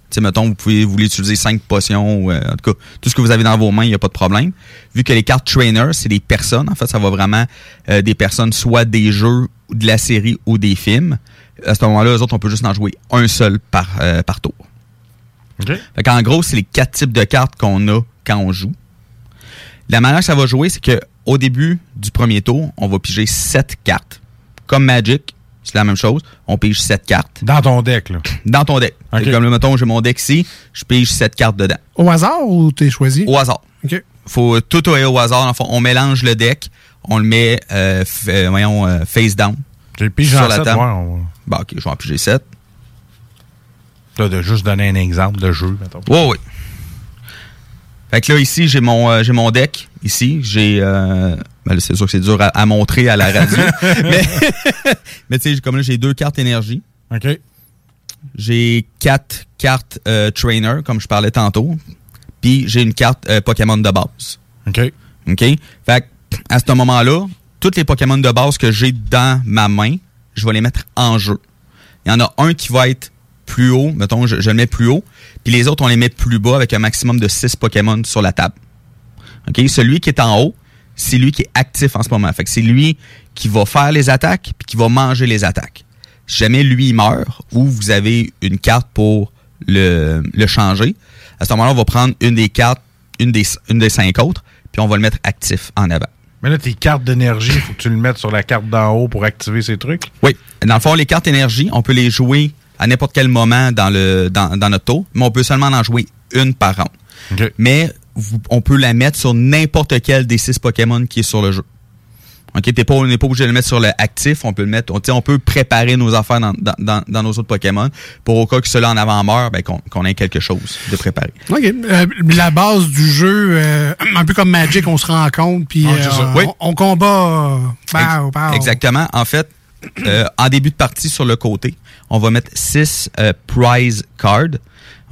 Sais, mettons, vous pouvez vous voulez utiliser cinq potions, ou, euh, en tout cas, tout ce que vous avez dans vos mains, il n'y a pas de problème. Vu que les cartes trainer, c'est des personnes, en fait, ça va vraiment euh, des personnes, soit des jeux, de la série ou des films. À ce moment-là, eux autres, on peut juste en jouer un seul par, euh, par tour. Fait qu'en gros, c'est les quatre types de cartes qu'on a quand on joue. La manière que ça va jouer, c'est que au début du premier tour, on va piger sept cartes. Comme Magic, c'est la même chose. On pige sept cartes. Dans ton deck, là. Dans ton deck. Ok. Fait que Comme le mettons, j'ai mon deck ici, je pige sept cartes dedans. Au hasard ou t'es choisi? Au hasard. OK. Faut tout aller au hasard. Fond, on mélange le deck, on le met, euh, euh, voyons, euh, face down. J'ai pige sur en la table. ouais, on va- Bon, ok, je vais en piger sept. Là, de juste donner un exemple de jeu, mettons. Oui, oui. Fait que là, ici, j'ai mon, j'ai mon deck. Ici, j'ai... Ben c'est sûr que c'est dur à, à montrer à la radio. mais mais tu sais, comme là, j'ai deux cartes énergie. OK. J'ai quatre cartes euh, trainer, comme je parlais tantôt. Puis j'ai une carte euh, Pokémon de base. OK. OK? Fait que, à ce moment-là, tous les Pokémon de base que j'ai dans ma main, je vais les mettre en jeu. Il y en a un qui va être plus haut, mettons, je, je le mets plus haut, puis les autres, on les met plus bas avec un maximum de 6 Pokémon sur la table. OK? Celui qui est en haut, c'est lui qui est actif en ce moment. Fait que c'est lui qui va faire les attaques, puis qui va manger les attaques. Si jamais lui il meurt, ou vous avez une carte pour le, le changer, à ce moment-là, on va prendre une des cartes, une des, une des cinq autres, puis on va le mettre actif en avant. Mais là, tes cartes d'énergie, il faut que tu le mettes sur la carte d'en haut pour activer ces trucs? Oui. Dans le fond, les cartes énergie, on peut les jouer à n'importe quel moment dans, le, dans, dans notre tour, mais on peut seulement en jouer une par round. Mais vous- on peut la mettre sur n'importe quel des six Pokémon qui est sur le jeu. OK, t'es pas, on n'est pas obligé de le mettre sur le actif, on peut le mettre, on, tu sais, on peut préparer nos affaires dans, dans, dans, dans nos autres Pokémon pour au cas que cela en avant meurt, ben, qu'on ait quelque chose de préparé. OK. Euh, la base du jeu, euh, un peu comme Magic, on se rencontre, puis Ah, euh, on, combat. euh, pow, pow. Exactement. En fait, euh, en début de partie sur le côté, on va mettre 6 prize cards.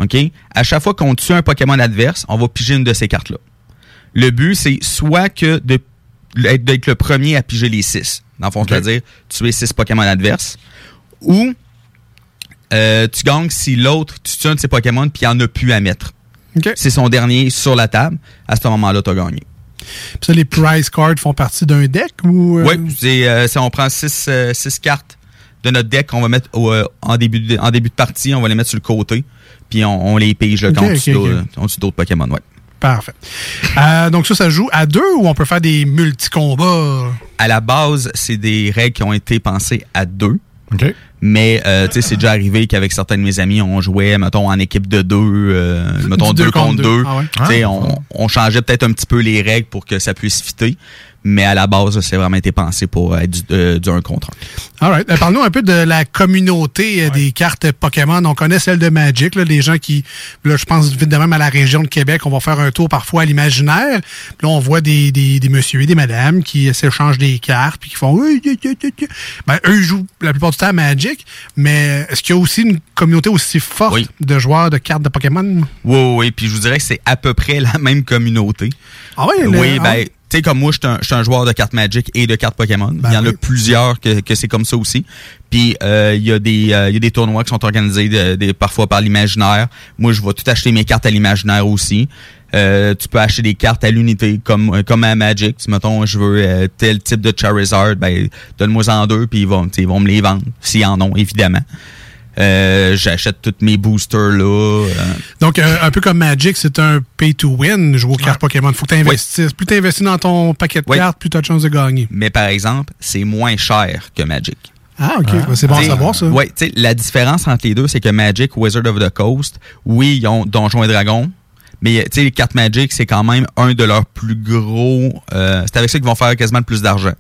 OK? À chaque fois qu'on tue un Pokémon adverse, on va piger une de ces cartes-là. Le but, c'est soit que de d'être le premier à piger les 6. Dans le fond, c'est-à-dire tuer 6 Pokémon adverses. Ou euh, tu gagnes si l'autre, tu tues un de ces Pokémon puis il en a plus à mettre. C'est son dernier sur la table. À ce moment-là, tu as gagné. Puis ça, les prize cards font partie d'un deck ou. euh, Oui, c'est euh, si on prend six, six cartes de notre deck qu'on va mettre au, en, début de, en début de partie, on va les mettre sur le côté, puis on, on les pige là, quand on d'autres- Pokémon. Ouais. Parfait. Euh, donc ça, ça joue à deux ou on peut faire des multi-combats? À la base, c'est des règles qui ont été pensées à deux. Mais euh, tu sais, c'est déjà arrivé qu'avec certains de mes amis, on jouait, mettons, en équipe de deux, euh, mettons deux contre deux. Ah ouais. Ah. on, on changeait peut-être un petit peu les règles pour que ça puisse fitter. Mais à la base, c'est vraiment été pensé pour être du, euh, du un contre un. All right. Euh, Parle-nous un peu de la communauté euh, des cartes Pokémon. On connaît celle de Magic, là, les gens qui, là, je pense vite de même à la région de Québec, on va faire un tour parfois à l'imaginaire. Puis Là, on voit des, des, des messieurs et des madames qui euh, s'échangent des cartes puis qui font Oui, oui, oui, oui, oui. ben, eux ils jouent la plupart du temps à Magic, mais est-ce qu'il y a aussi une communauté aussi forte de joueurs de cartes de Pokémon? Oui, oui, oui. Puis je vous dirais que c'est à peu près la même communauté. Ah ouais, le- Oui, ben, tu tu sais, comme moi, je suis un, un joueur de cartes Magic et de cartes Pokémon. Ben il y en a plusieurs que, que c'est comme ça aussi. Puis euh, il y a des euh, il y a des tournois qui sont organisés de- parfois par l'imaginaire. Moi, je vais tout acheter mes cartes à l'imaginaire aussi. Euh, tu peux acheter des cartes à l'unité comme euh, comme à Magic. Si mettons je veux euh, tel type de Charizard, ben donne-moi en deux puis ils vont ils vont me les vendre s'ils en ont évidemment. Euh, j'achète tous mes boosters là. euh, Donc, euh, un peu comme Magic, c'est un pay to win, jouer aux cartes Pokémon. Faut que tu investisses. Plus tu investis dans ton paquet de Oui. cartes, plus tu as de chances de gagner. mais par exemple, c'est moins cher que Magic. Ah, OK. Ben, c'est bon à savoir, ça. Ouais, tu sais, la différence entre les deux, c'est que Magic, Wizard of the Coast, oui, ils ont Donjons et Dragons, mais tu sais, les cartes Magic, c'est quand même un de leurs plus gros. euh, c'est avec ça qu'ils vont faire quasiment le plus d'argent.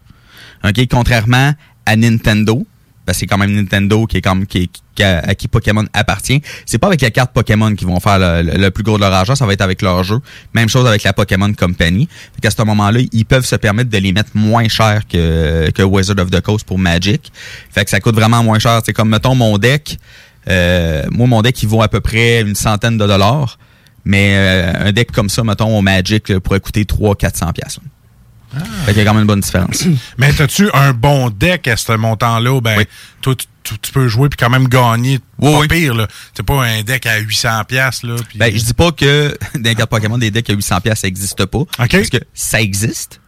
OK? Contrairement à Nintendo, parce que c'est quand même Nintendo qui est comme qui, qui- à, qui Pokémon appartient. C'est pas avec les cartes Pokémon qu'ils vont faire le plus gros de leur argent, ça va être avec leur jeu. Même chose avec la Pokémon Company. Fait qu'à ce moment-là, ils peuvent se permettre de les mettre moins cher que, que Wizard of the Coast pour Magic. Fait que ça coûte vraiment moins cher. C'est comme mettons mon deck. euh, moi, mon deck, il vaut à peu près une centaine de dollars. Mais euh, un deck comme ça, mettons, au Magic, là, pourrait coûter 300-400$. Là. Fait qu'il y a quand même une bonne différence. Mais as-tu un bon deck à ce montant-là? Ben, toi, tu, peux jouer puis quand même gagner. pas pire, là. C'est pas un deck à 800 pièces là. puis- Ben, je dis pas que dans cartes Pokémon, des decks à 800 pièces ça existe pas. Parce que ça existe,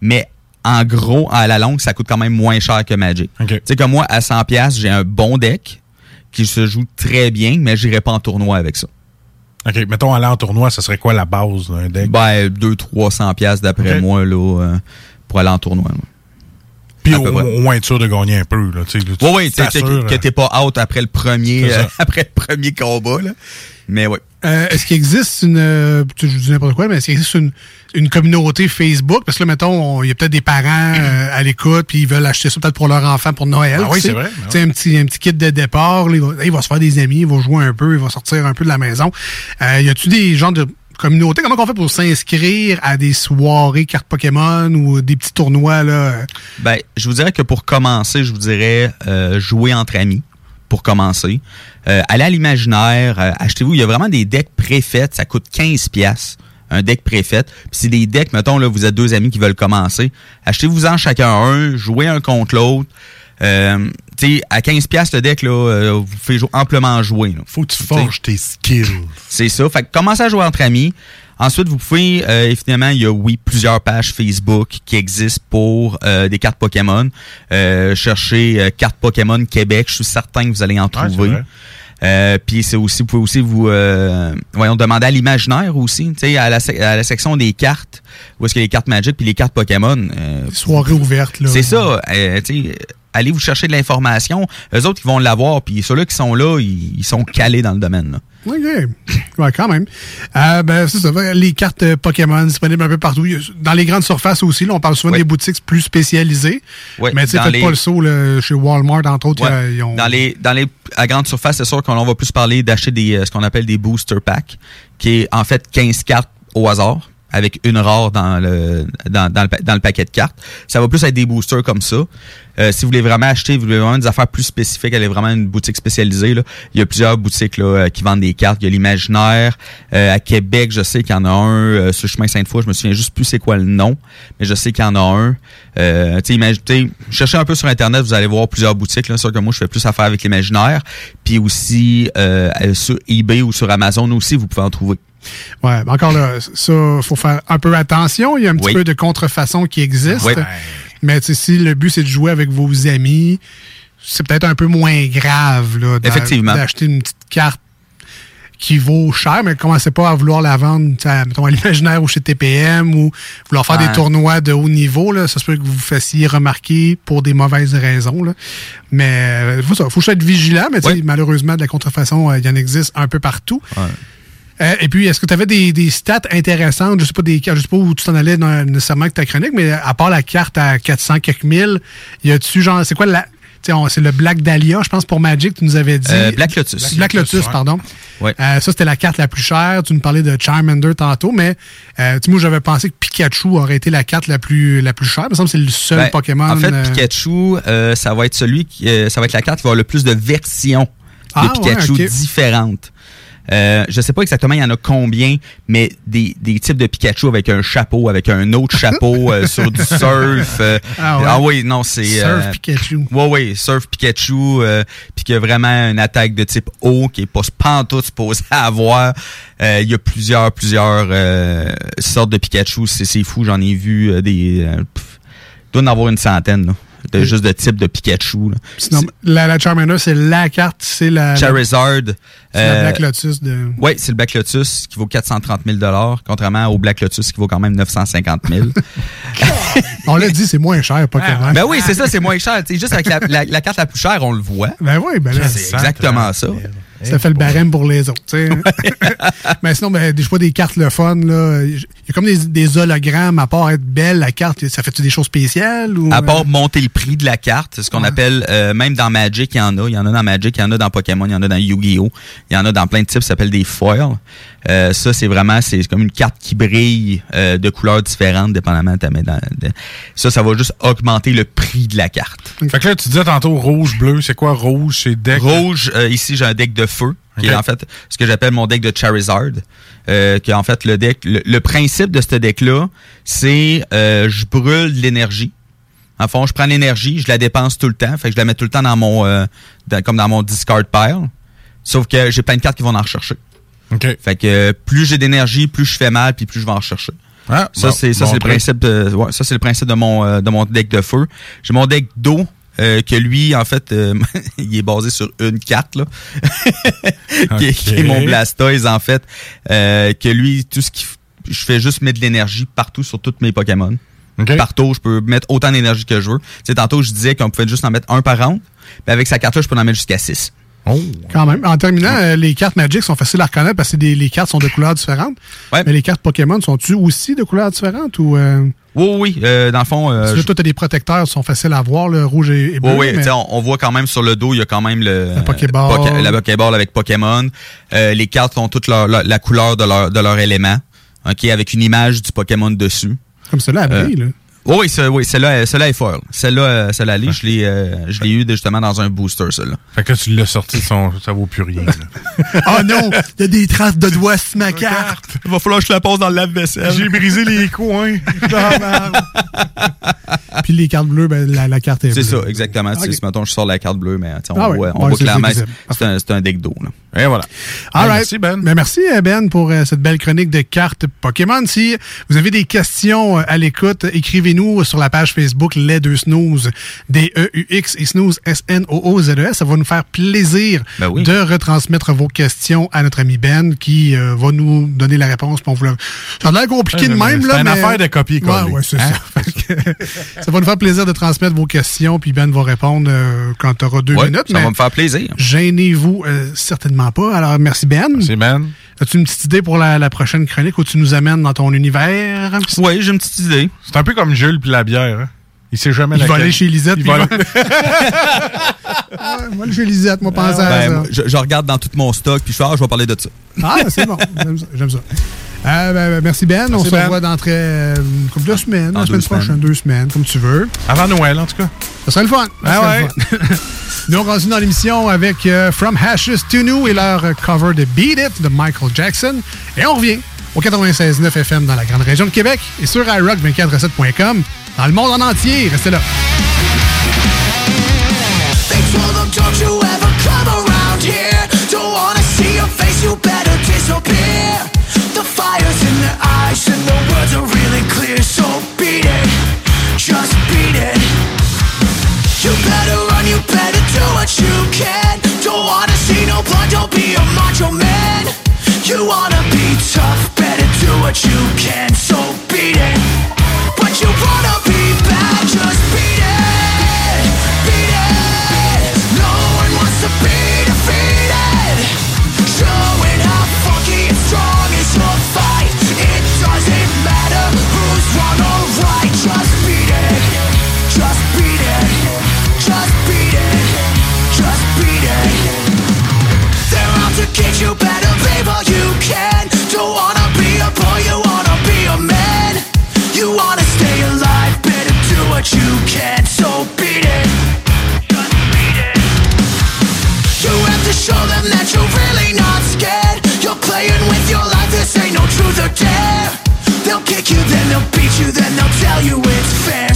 mais en gros, à la longue, ça coûte quand même moins cher que Magic. Tu sais que moi, à 100 pièces j'ai un bon deck qui se joue très bien, mais j'irai pas en tournoi avec ça. OK, mettons aller en tournoi, ça serait quoi la base d'un deck? Ben, 200-300 pièces d'après Ok. moi, là, euh, pour aller en tournoi. là. Puis au, moins être sûr de gagner un peu, là. Tu Oui, oui, que, t'es pas out après le premier, euh, après le premier combat, là. Mais oui. Euh, est-ce qu'il existe une. euh, je dis n'importe quoi, mais est-ce qu'il existe une, une communauté Facebook? Parce que là, mettons, on- il y a peut-être des parents euh, à l'écoute, puis ils veulent acheter ça peut-être pour leur enfant pour Noël. Ah oui, c'est vrai. Tu sais, un petit, un petit kit de départ, là, il, va, il va se faire des amis, il va jouer un peu, il va sortir un peu de la maison. Euh, y a-tu des gens de communauté? Comment on fait pour s'inscrire à des soirées cartes Pokémon ou des petits tournois, là? Ben, je vous dirais que pour commencer, je vous dirais euh, jouer entre amis pour commencer. Euh, allez à l'imaginaire, euh, achetez-vous. Il y a vraiment des decks préfaits, ça coûte 15 pièces un deck préfait. Puis c'est des decks, mettons, là, vous êtes deux amis qui veulent commencer. Achetez-vous-en chacun un, jouez un contre l'autre. Euh, sais, à 15 pièces le deck, là, euh, vous faites jou- amplement jouer. Faut que tu forges tes skills. C'est ça. Fait que commencez à jouer entre amis. Ensuite, vous pouvez, euh, évidemment, il y a, oui, plusieurs pages Facebook qui existent pour euh, des cartes Pokémon. Euh, cherchez euh, cartes Pokémon Québec. Je suis certain que vous allez en trouver. Euh, puis c'est aussi, vous pouvez aussi vous, euh, voyons, demander à l'imaginaire aussi, tu sais, à la, à la section des cartes, où est-ce a les cartes Magic puis les cartes Pokémon. euh, Soirée ouverte, là. c'est ça. euh, tu sais, allez vous chercher de l'information. Eux autres, ils vont l'avoir. Puis ceux-là qui sont là, ils, ils sont calés dans le domaine. Là. OK. Ouais, quand même. Euh, ben, c'est ça. Les cartes euh, Pokémon disponibles un peu partout. Dans les grandes surfaces aussi, là, on parle souvent des boutiques plus spécialisées. Mais tu sais, faites les- pas le saut là, chez Walmart, entre autres. Ouais. ils ont... Dans les dans les à grande surface, c'est sûr qu'on va plus parler d'acheter des euh, ce qu'on appelle des booster packs, qui est en fait 15 cartes au hasard avec une rare dans le dans, le, paquet de cartes. Ça va plus être des boosters comme ça. Euh, si vous voulez vraiment acheter, vous voulez vraiment des affaires plus spécifiques, est vraiment une boutique spécialisée. Là. Il y a plusieurs boutiques là, euh, qui vendent des cartes. Il y a l'Imaginaire. Euh, à Québec, je sais qu'il y en a un euh, sur chemin Sainte-Foy. Je me souviens juste plus c'est quoi le nom, mais je sais qu'il y en a un. Euh, cherchez un peu sur Internet, vous allez voir plusieurs boutiques. C'est sûr que moi, je fais plus affaire avec l'Imaginaire. Puis aussi euh, euh, sur eBay ou sur Amazon aussi, vous pouvez en trouver. Ouais, encore là, ça, faut faire un peu attention. Il y a un petit Oui. peu de contrefaçon qui existe. Oui. Mais si le but, c'est de jouer avec vos amis, c'est peut-être un peu moins grave là, d'acheter une petite carte qui vaut cher, mais commencez pas à vouloir la vendre à, mettons, à l'imaginaire ou chez TPM ou vouloir faire Ouais. des tournois de haut niveau. Là. Ça se peut que vous vous fassiez remarquer pour des mauvaises raisons. Là. Mais euh, faut, ça, faut être vigilant, mais malheureusement, de la contrefaçon, euh, il y en existe un peu partout. Euh, et puis, est-ce que tu avais des, des stats intéressantes? Je sais pas des je sais pas où tu t'en allais dans- nécessairement avec ta chronique, mais à part la carte à 400 quelques mille, y a-tu genre, c'est quoi la. tu sais, on- C'est le Black Dahlia, je pense, pour Magic, tu nous avais dit. Euh, Black Lotus. Black Lotus, pardon. Ouais. Euh, ça, c'était la carte la plus chère. Tu nous parlais de Charmander tantôt, mais euh, tu sais, moi, j'avais pensé que Pikachu aurait été la carte la plus, la plus chère. Il me semble que c'est le seul Ben, Pokémon. En fait, euh, Pikachu, euh, ça va être celui qui, euh, ça va être la carte qui va avoir le plus de versions Ah, de Pikachu ouais, ok. différentes. Euh, je sais pas exactement il y en a combien, mais des, des types de Pikachu avec un chapeau, avec un autre chapeau euh, sur du surf. euh, Ah ouais? oui, non, c'est... Surf Pikachu. Ouais, ouais, surf Pikachu, euh, puis qu'il y a vraiment une attaque de type eau qui est pas pantoute supposé avoir. Euh, Il y a plusieurs, plusieurs euh, sortes de Pikachu. C'est c'est fou, j'en ai vu euh, des... Euh, pff, il doit en avoir une centaine, là, de, juste de types de Pikachu. là. Sinon, la, la Charmander, c'est la carte, c'est la, la, Charizard. c'est la euh, Black Lotus de. Oui, c'est le Black Lotus qui vaut 430 000 contrairement au Black Lotus qui vaut quand même 950 000 On l'a dit, c'est moins cher, Pokémon. Ben oui, c'est ça, c'est moins cher. Sais, juste avec la, la- la carte la plus chère, on le voit. Ben oui, ben là, C'est exactement ça. Ça fait le barème pour les autres. tu sais. Mais sinon, ben, des fois, des cartes le fun. là. Il y a comme des, des hologrammes, à part être belle, la carte, ça fait-tu des choses spéciales? Ou, À part monter le prix de la carte, c'est ce qu'on appelle, euh, même dans Magic, il y en a. Il y en a dans Magic, il y en a dans Pokémon, il y en a dans Yu-Gi-Oh! Il y en a dans plein de types, ça s'appelle des foils. Euh, ça, c'est vraiment, c'est comme une carte qui brille euh, de couleurs différentes, dépendamment de ta main dans- de- Ça, ça va juste augmenter le prix de la carte. Fait que là, tu disais tantôt rouge, bleu. C'est quoi rouge? C'est deck? Rouge, euh, ici j'ai un deck de feu, qui est en fait ce que j'appelle mon deck de Charizard. Euh, qui est en fait le deck. Le, le principe de ce deck-là, c'est euh, je brûle de l'énergie. En fond, je prends l'énergie, je la dépense tout le temps. Fait que je la mets tout le temps dans mon euh, dans- comme dans mon discard pile. Sauf que j'ai plein de cartes qui vont en rechercher. Fait que plus j'ai d'énergie, plus je fais mal, puis plus je vais en rechercher. Ah, ça bon, c'est ça bon c'est le principe de ouais, ça c'est le principe de mon euh, de mon deck de feu. J'ai mon deck d'eau euh, que lui en fait euh, il est basé sur une carte là qui, est, qui est mon Blastoise en fait euh, que lui tout ce qui je fais juste mettre de l'énergie partout sur tous mes Pokémon. Partout, je peux mettre autant d'énergie que je veux. Tu sais, tantôt, je disais qu'on pouvait juste en mettre un par round. Mais avec sa carte-là, je peux en mettre jusqu'à 6. Quand même. En terminant, euh, les cartes Magic sont faciles à reconnaître parce que des- les cartes sont de couleurs différentes. Mais les cartes Pokémon sont-tu aussi de couleurs différentes ou. Euh... Oui, oui. euh, dans le fond. euh, Parce que je- toi, t'as des protecteurs qui sont faciles à voir, le rouge et, et bleu. Oui, oui, mais- on, on voit quand même sur le dos, il y a quand même le la Pokéball. la Pokéball avec Pokémon. Euh, les cartes ont toutes leur, la couleur de leur, de leur élément, ok, avec une image du Pokémon dessus. Comme elle brille, là. Oui, oui, ce- oui, celle-là, euh, celle-là est folle. Celle-là, euh, celle-là, je l'ai, euh, je l'ai eu justement dans un booster, celle-là. Fait que tu l'as sorti, son, ça vaut plus rien. oh non, il y a des traces de doigts sur ma carte. Il va falloir que je la pose dans le lave-vaisselle. J'ai brisé les coins. Puis les cartes bleues, ben, la, la carte est C'est bleue. ça, exactement. Tu sais, Ok. Si, mettons, je sors la carte bleue, mais on Ah oui, on ouais, voit c'est clairement c'est un, c'est un deck d'eau. Et voilà. All Ben, right. merci, Ben. Ben, merci, euh, Ben, pour euh, cette belle chronique de cartes Pokémon. Si vous avez des questions euh, à l'écoute, écrivez-nous sur la page Facebook Les Deux Snooze, D-E-U-X et Snooze, S-N-O-O-Z-E-S. Ça va nous faire plaisir Ben oui. de retransmettre vos questions à notre ami Ben qui euh, va nous donner la réponse. on vous Ça a l'air compliqué de même, c'est une mais- affaire de copier-coller. Ouais, ouais, c'est Hein? ça. Ça va nous faire plaisir de transmettre vos questions, puis Ben va répondre quand tu auras deux Ouais, minutes. ça mais va me faire plaisir. Gênez-vous euh, certainement pas. Alors, merci Ben. Merci Ben. As-tu une petite idée pour la, la prochaine chronique où tu nous amènes dans ton univers? Oui, j'ai une petite idée. C'est un peu comme Jules puis la bière. Hein? Il sait jamais Il va aller chez Lisette. Il va Ouais, moi, le chez Lisette, moi, à Ben, ça. moi, je, je regarde dans tout mon stock, puis je fais, ah, je vais parler de ça. Ah, c'est bon. J'aime ça. Euh, ben, ben, merci Ben. On se Ben. revoit dans très, euh, une couple de semaines, Dans la semaine deux semaines. prochaine, deux semaines, comme tu veux. Avant Noël, en tout cas. Ça serait le fun. Ah le fun. Nous, on continue dans l'émission avec euh, From Hashes to New et leur euh, cover de Beat It de Michael Jackson. Et on revient au 96.9 FM dans la grande région de Québec et sur iRock247.com dans le monde en entier. Restez là. They told them, don't you ever come around here. Don't wanna see your face, you better disappear. The fire's in their eyes and the words are really clear. So beat it, just beat it. You better run, you better do what you can. Don't wanna see no blood, don't be a macho man. You wanna be tough, better do what you can. So beat it. But you wanna be you can, so beat it. beat it. You have to show them that you're really not scared. You're playing with your life, this ain't no truth or dare. They'll kick you, then they'll beat you, then they'll tell you it's fair.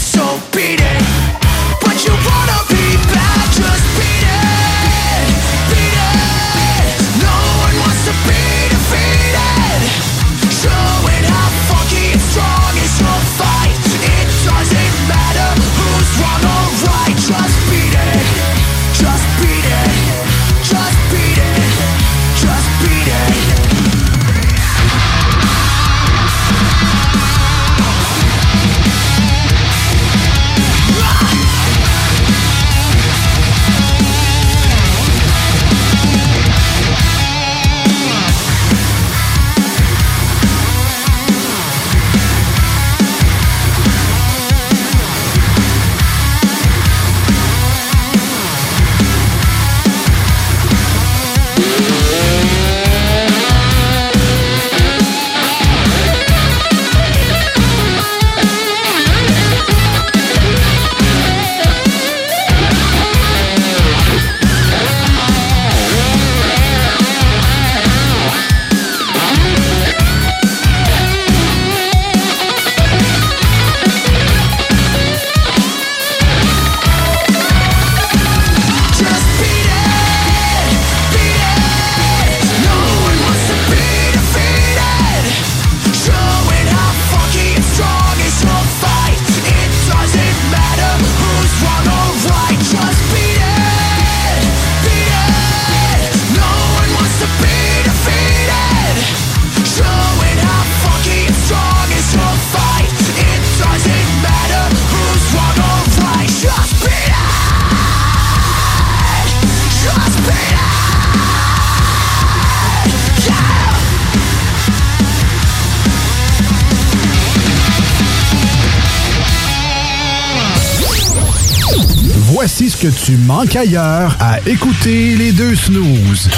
Ce que tu manques ailleurs à écouter les deux snooze.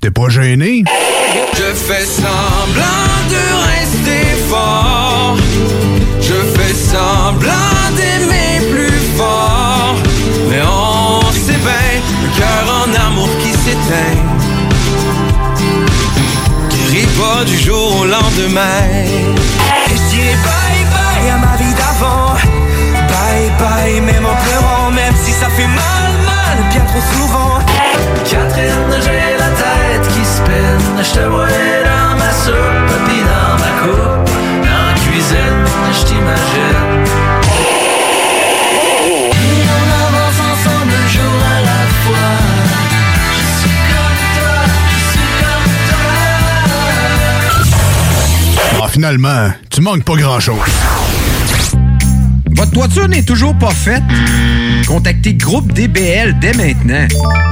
T'es pas gêné? Je fais semblant finalement, tu manques pas grand-chose. Votre toiture n'est toujours pas faite? Contactez Groupe DBL dès maintenant.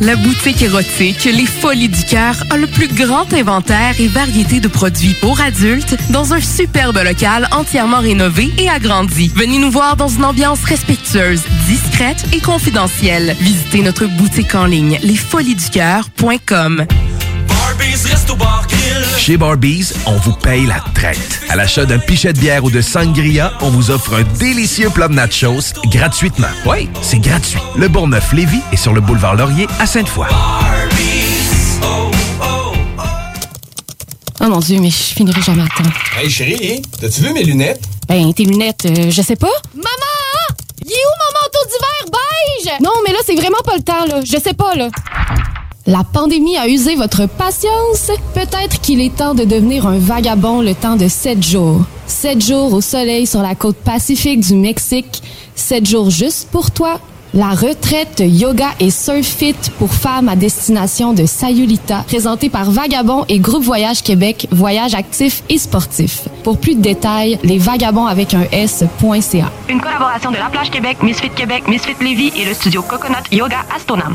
La boutique érotique Les Folies du Cœur a le plus grand inventaire et variété de produits pour adultes dans un superbe local entièrement rénové et agrandi. Venez nous voir dans une ambiance respectueuse, discrète et confidentielle. Visitez notre boutique en ligne lesfoliesducoeur.com. Chez Barbies, on vous paye la traite. À l'achat d'un pichet de bière ou de sangria, on vous offre un délicieux plat de nachos gratuitement. Oui, c'est gratuit. Le Bourgneuf-Lévis est sur le boulevard Laurier à Sainte-Foy. Oh mon Dieu, mais je finirai jamais à temps. Hey chérie, t'as-tu vu mes lunettes? Ben, tes lunettes, euh, je sais pas. Maman! Il est où mon manteau d'hiver beige? Non, mais là, c'est vraiment pas le temps, là. Je sais pas, là. La pandémie a usé votre patience? Peut-être qu'il est temps de devenir un vagabond le temps de sept jours. Sept jours au soleil sur la côte pacifique du Mexique. Sept jours juste pour toi. La retraite yoga et surf fit pour femmes à destination de Sayulita, présentée par Vagabond et Groupe Voyage Québec, voyage actif et sportif. Pour plus de détails, les vagabonds avec un S.ca. Une collaboration de La Plage Québec, Misfit Québec, Misfit Lévis et le studio Coconut Yoga Astonam.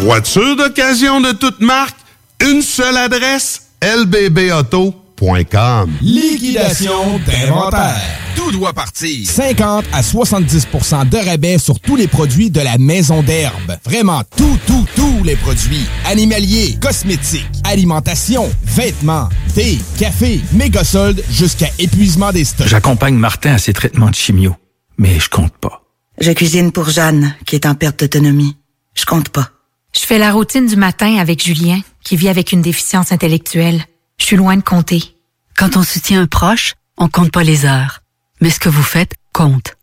Voiture d'occasion de toute marque, une seule adresse, lbbauto.com. Liquidation d'inventaire. Tout doit partir. 50 à 70% de rabais sur tous les produits de la maison d'herbe. Vraiment tout, tout, tous les produits. Animaliers, cosmétiques, alimentation, vêtements, thé, café, méga soldes jusqu'à épuisement des stocks. J'accompagne Martin à ses traitements de chimio, mais je compte pas. Je cuisine pour Jeanne, qui est en perte d'autonomie. Je compte pas. Je fais la routine du matin avec Julien, qui vit avec une déficience intellectuelle. Je suis loin de compter. Quand on soutient un proche, on compte pas les heures. Mais ce que vous faites compte.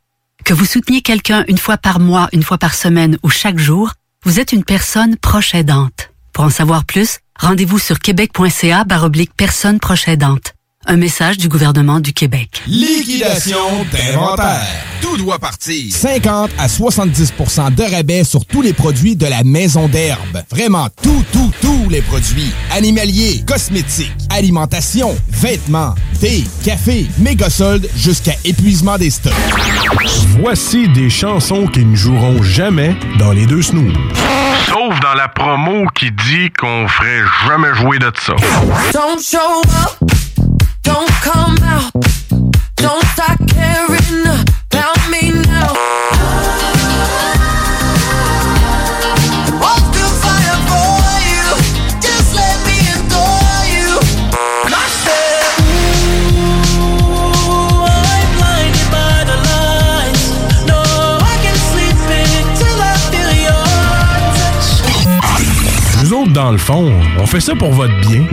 Que vous souteniez quelqu'un une fois par mois, une fois par semaine ou chaque jour, vous êtes une personne proche aidante. Pour en savoir plus, rendez-vous sur québec.ca baroblique personne proche aidante. Un message du gouvernement du Québec. Liquidation d'inventaire. Tout doit partir. 50 à 70% de rabais sur tous les produits de la maison d'herbe. Vraiment tout, tout, tous les produits. Animaliers, cosmétiques, alimentation, vêtements, thé, café, méga soldes jusqu'à épuisement des stocks. Voici des chansons qui ne joueront jamais dans les deux snooze. Sauf dans la promo qui dit qu'on ferait jamais jouer de ça. Don't show up, don't come out, dans le fond, on fait ça pour votre bien.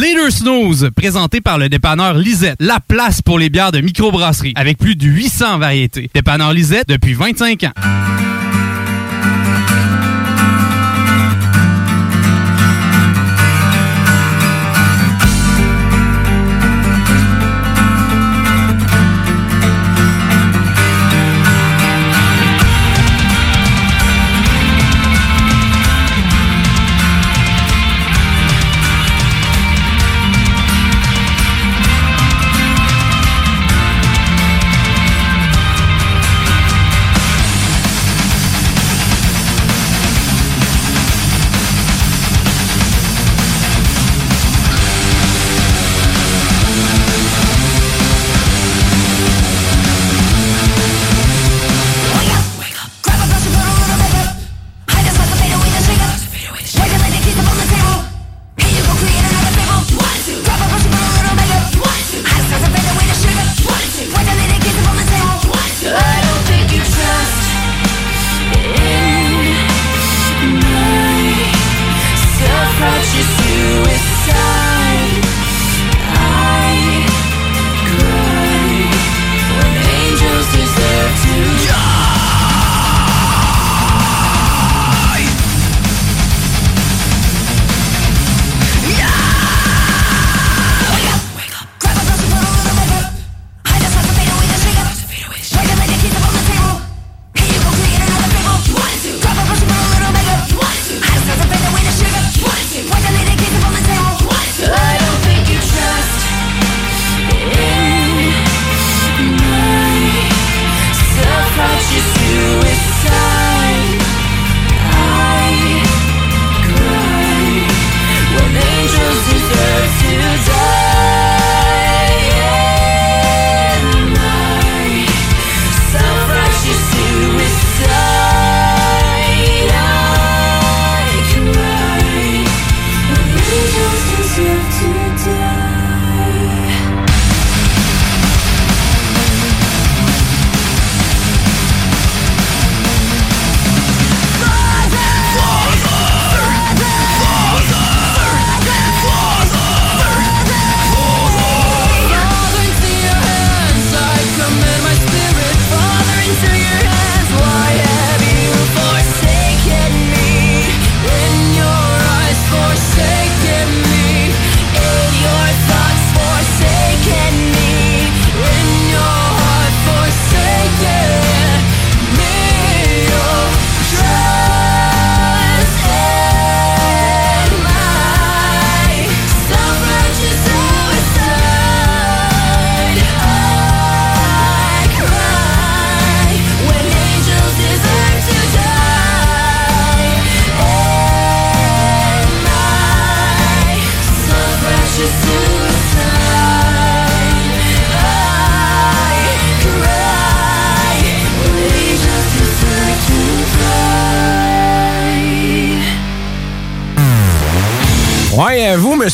Leader Snooze, présenté par le dépanneur Lisette, la place pour les bières de microbrasserie, avec plus de 800 variétés. Dépanneur Lisette depuis 25 ans.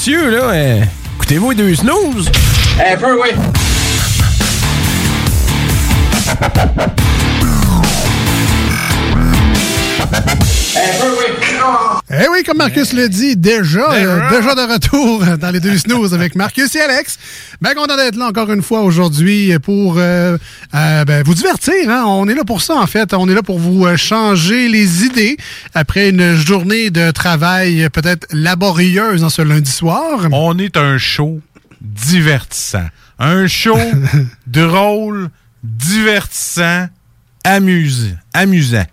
Monsieur, là, euh, écoutez-vous les deux snooze? Un peu, oui. Eh oui, comme Marcus le dit, déjà, euh, déjà de retour dans les deux snooze avec Marcus et Alex. Bien content d'être là encore une fois aujourd'hui pour euh, euh, ben, vous divertir. Hein? On est là pour ça, en fait. On est là pour vous euh, changer les idées après une journée de travail peut-être laborieuse en ce lundi soir. On est un show divertissant. Un show drôle, divertissant, amusant. amusant.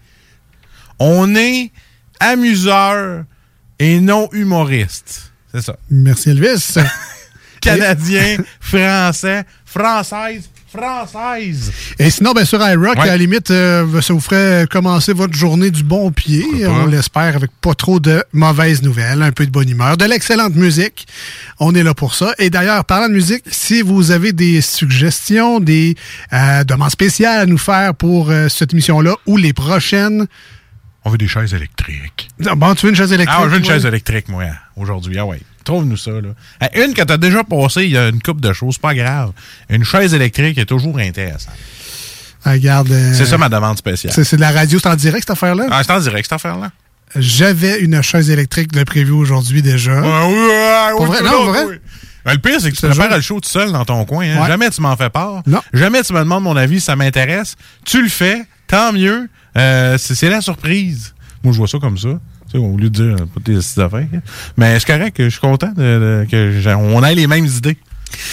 On est amuseur et non humoriste. C'est ça. Merci, Elvis. Canadien, français, française, française. Et sinon, ben, sur iRock, Ouais. à la limite, euh, ça vous ferait commencer votre journée du bon pied. On l'espère avec pas trop de mauvaises nouvelles, un peu de bonne humeur, de l'excellente musique. On est là pour ça. Et d'ailleurs, parlant de musique, si vous avez des suggestions, des euh, demandes spéciales à nous faire pour euh, cette émission-là ou les prochaines. On veut des chaises électriques. Ah, Bon, tu veux une chaise électrique? Ah, je veux une ouais? chaise électrique, moi, aujourd'hui. Ah ouais. Trouve-nous ça, là. Une que t'as déjà passée il y a une coupe de choses, pas grave. Une chaise électrique est toujours intéressante. Ah, Regarde. euh, C'est ça ma demande spéciale. C'est de la radio, c'est en direct, cette affaire-là? Ah, c'est en direct, cette affaire-là? J'avais une chaise électrique de prévu aujourd'hui déjà. Ah oui, ah, Pour oui, vrai? Non, pour vrai? oui. Ben, le pire, c'est que tu prépares le show tout seul dans ton coin. hein. Ouais. Jamais tu m'en fais part. Non. Jamais tu me demandes mon avis si ça m'intéresse. Tu le fais, tant mieux. Euh, c'est la surprise. Moi, je vois ça comme ça. Au lieu de dire euh, pas tes affaires. hein. Mais c'est correct que je suis content de, de- que on ait les mêmes idées.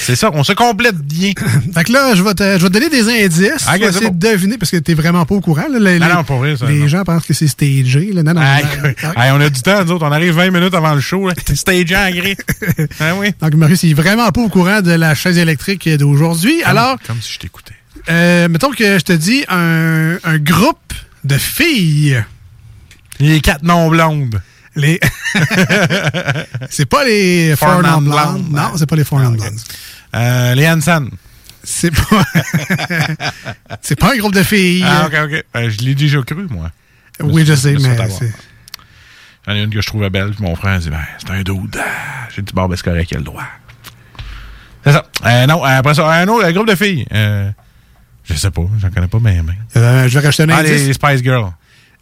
C'est ça, on se complète bien. Fait que là, je vais te, je vais te donner des indices. Ok, tu vas c'est essayer bon. de deviner parce que t'es vraiment pas au courant. là. Les, Ah non, pour vrai, ça, les non. gens pensent que c'est stagé. Là. Non, non, Hey, non. hey, on a du temps, nous autres. On arrive 20 minutes avant le show. T'es stagé en gris. ah oui. Donc, Maurice, il est vraiment pas au courant de la chaise électrique d'aujourd'hui. Alors, Comme si je t'écoutais. euh, mettons que je te dis un, un groupe de filles. Les quatre non blondes. Les. c'est pas les Four Non Blondes. Non, c'est pas les Four Non Blondes. Euh, les Hansen. C'est pas. c'est pas un groupe de filles. Ah, ok, ok. Euh, je l'ai déjà cru, moi. Oui, je sais, mais J'en ai une que je trouvais belle, puis mon frère dit, ben, c'est un dude. Ah, J'ai dit, bon, ben, c'est correct, il a le droit? C'est ça. Euh, non, euh, après ça, un autre un groupe de filles. Je sais pas, j'en connais pas. Euh, je vais racheter un Ah, indice. les Spice Girls.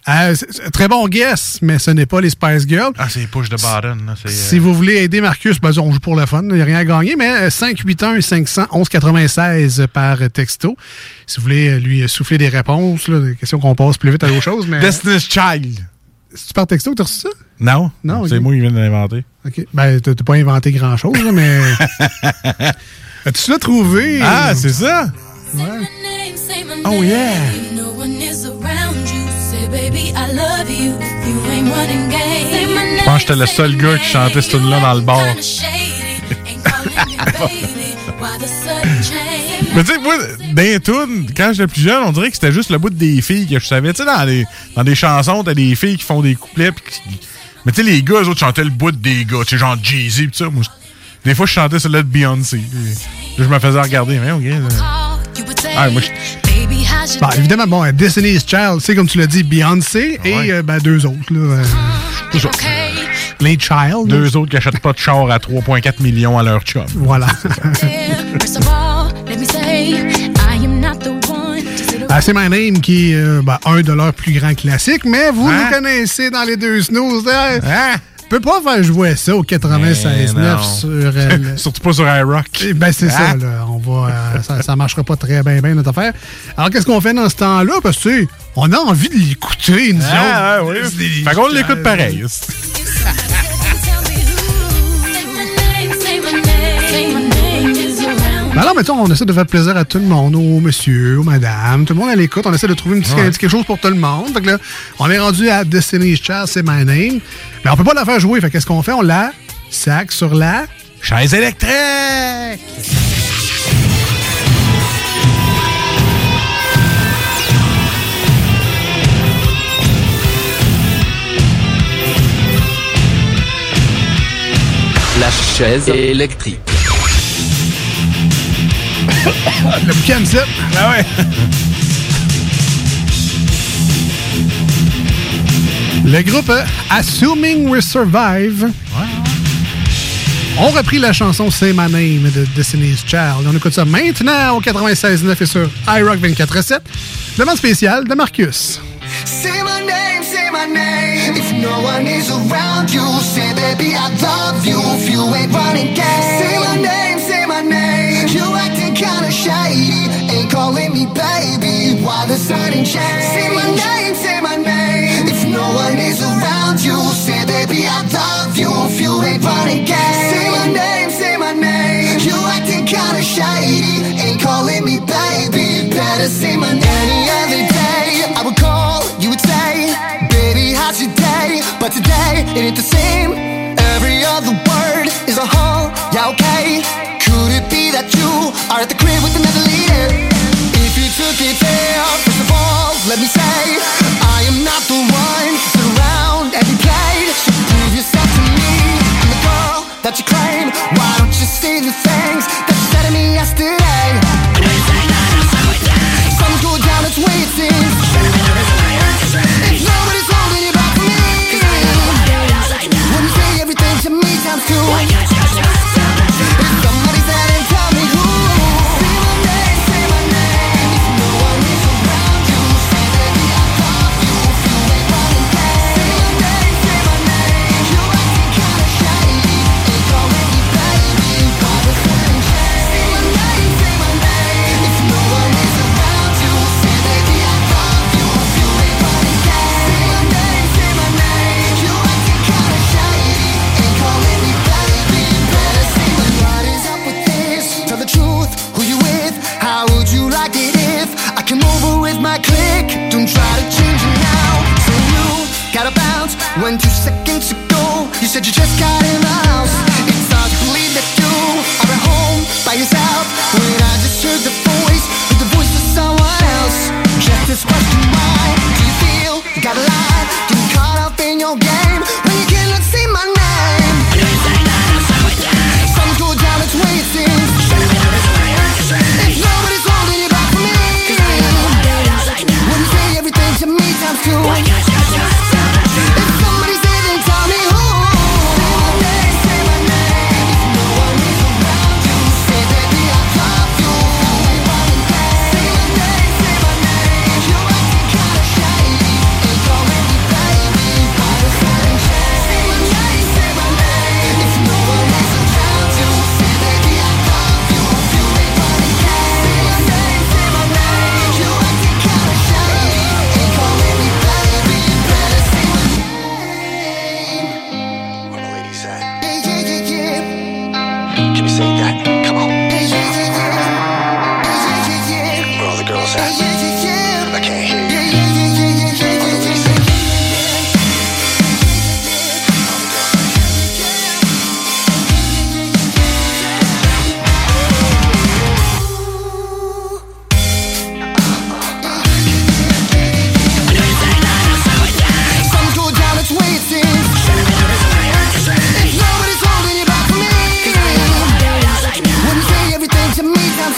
Euh, très bon guess, mais ce n'est pas les Spice Girls. Ah, c'est Push the Button, là. c'est, euh, Si vous voulez aider Marcus, ben, on joue pour le fun, il n'y a rien à gagner, mais euh, 581 511 96 par texto. Si vous voulez euh, lui souffler des réponses, là, des questions qu'on passe plus vite à d'autres choses. Mais... Destiny's Child. C'est-tu par texto que tu as reçu ça? Non. Non, C'est moi qui viens de l'inventer. OK. Ben, t'as t'as pas inventé grand-chose, mais... As-tu l'as trouvé? Ah, c'est ça? Ouais. Oh, yeah. Je pense que j'étais le seul gars qui chantait ce tune là dans le bar. Mais tu sais, moi, dans les tunes, quand j'étais plus jeune, on dirait que c'était juste le bout des filles que je savais. Tu sais, dans, les- dans des chansons, t'as des filles qui font des couplets. pis qui- Mais tu sais, les gars, eux autres chantaient le bout des gars. Tu sais, genre Jay-Z pis ça. Moi, des fois, je chantais celui-là de Beyoncé. Je me faisais regarder. Mais ok. Ah, moi, je- Bon, évidemment, bon, Destiny's Child, c'est comme tu l'as dit, Beyoncé et euh, ben, deux autres. Là, euh, les Child. Deux autres qui achètent pas de char à 3,4 millions à leur chum. Voilà. Ah, c'est My Name qui est euh, ben, un de leurs plus grands classiques, mais vous Hein? nous connaissez dans les deux snooze. Hein? Peut pas faire jouer ça au 96.9 Mais non. sur... euh, Surtout pas sur iRock. Eh Ben, c'est ça, Hein? là. On va, euh, ça, ça marchera pas très bien, bien, notre affaire. Alors, qu'est-ce qu'on fait dans ce temps-là? Parce que, tu sais, on a envie de l'écouter, nous Ah, autres. oui. Destiny's Fait qu'on l'écoute pareil. Ben alors, mettons, on essaie de faire plaisir à tout le monde, aux monsieur, aux madame, tout le monde à l'écoute. On essaie de trouver un petit, Ouais. un petit quelque chose pour tout le monde. Fait que là, on est rendu à Destiny's Child, c'est my name. Mais on peut pas la faire jouer. Fait qu'est-ce qu'on fait? On la sac sur la... Chaise électrique! La chaise électrique. Le boucan zip. Ah ouais. Le groupe euh, Assuming We Survive. ont repris la chanson Say My Name de Destiny's Child. On écoute ça maintenant au 96.9 et sur iRock 24.7. Demande spéciale de Marcus. Say my name, say my name. If no one is around you, say baby I love you. If you ain't running game, say my name, say my name. You acting kinda shady, ain't calling me baby. Why the sun ain't changed? Say my name, say my name. If no one is around you, say baby I love you. If you ain't running game, say my name, say my name. You acting kinda shady, ain't calling me baby. Better say my name. Any other day, I would call, you would say, baby, how's your day? But today, it ain't the same. Every other word is a huh, yeah, okay. Could it be that you are at the crib with another leader? If you took it there, first of all, let me say, I am not the one to sit around and be played. So prove yourself to me, I'm the girl that you claim.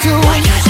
To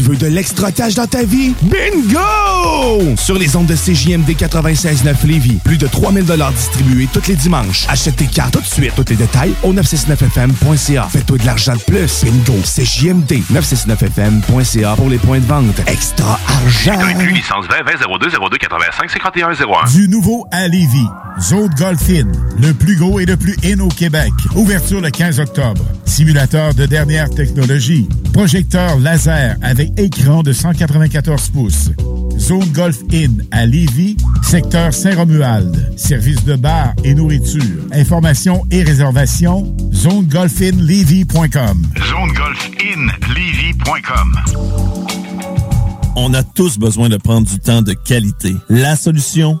Tu veux de l'extra cash dans ta vie? Bingo! Sur les ondes de CJMD 96.9 Lévis, plus de 3000 distribués tous les dimanches. Achète tes cartes tout de suite. Tous les détails au 969FM.ca. Fais-toi de l'argent de plus. Bingo! CJMD 969FM.ca pour les points de vente. Extra argent! Inclus licence 20 20 02 02 85 51 01. Du nouveau à Lévis. Zone Golf In, le plus gros et le plus in au Québec. Ouverture le 15 octobre. Simulateur de dernière technologie. Projecteur laser avec écran de 194 pouces. Zone Golf In à Lévis, secteur Saint-Romuald. Service de bar et nourriture. Informations et réservations, zonegolfinlevy.com. ZoneGolfInLevy.com. On a tous besoin de prendre du temps de qualité. La solution,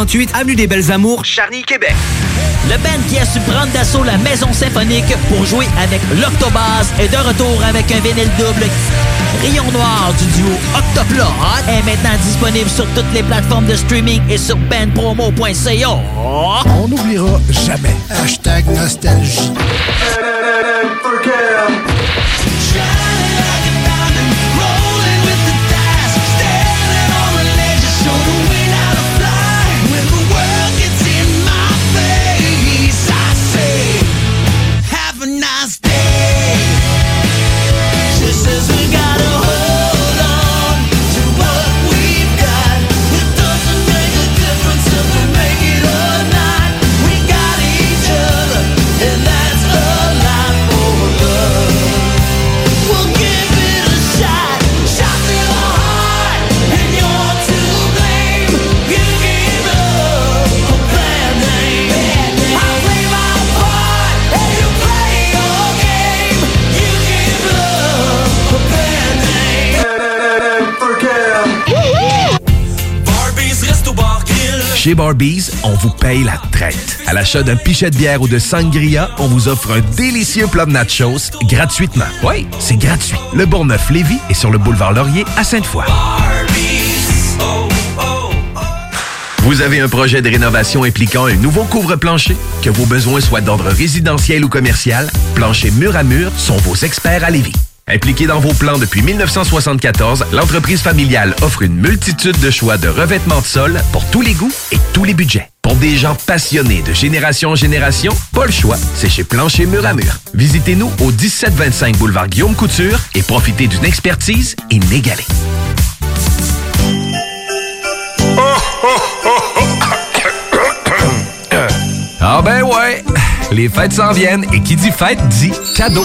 48 Avenue des Belles Amours, Charny, Québec. Le band qui a su prendre d'assaut la maison symphonique pour jouer avec l'Octobase est de retour avec un vinyle double. Rayon Noir du duo Octoplot est maintenant disponible sur toutes les plateformes de streaming et sur bandpromo.ca. On n'oubliera jamais. Hashtag nostalgie. Chez Barbies, on vous paye la traite. À l'achat d'un pichet de bière ou de sangria, on vous offre un délicieux plat de nachos gratuitement. Oui, c'est gratuit. Le Bourgneuf-Lévis est sur le boulevard Laurier à Sainte-Foy. Vous avez un projet de rénovation impliquant un nouveau couvre-plancher? Que vos besoins soient d'ordre résidentiel ou commercial, Plancher Mur à Mur sont vos experts à Lévis. Impliquée dans vos plans depuis 1974, l'entreprise familiale offre une multitude de choix de revêtements de sol pour tous les goûts et tous les budgets. Pour des gens passionnés de génération en génération, pas le choix, c'est chez Plancher Mur à Mur. Visitez-nous au 1725 boulevard Guillaume Couture et profitez d'une expertise inégalée. Ah ben ouais, les fêtes s'en viennent et qui dit fête dit cadeau.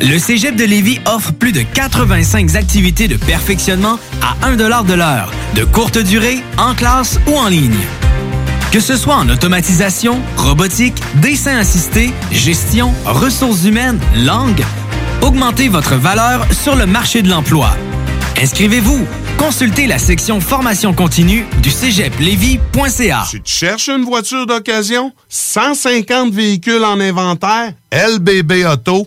Le Cégep de Lévis offre plus de 85 activités de perfectionnement à 1 de l'heure, de courte durée, en classe ou en ligne. Que ce soit en automatisation, robotique, dessin assisté, gestion, ressources humaines, langue, augmentez votre valeur sur le marché de l'emploi. Inscrivez-vous. Consultez la section formation continue du cégeplevy.ca. Tu cherches une voiture d'occasion? 150 véhicules en inventaire? LBB Auto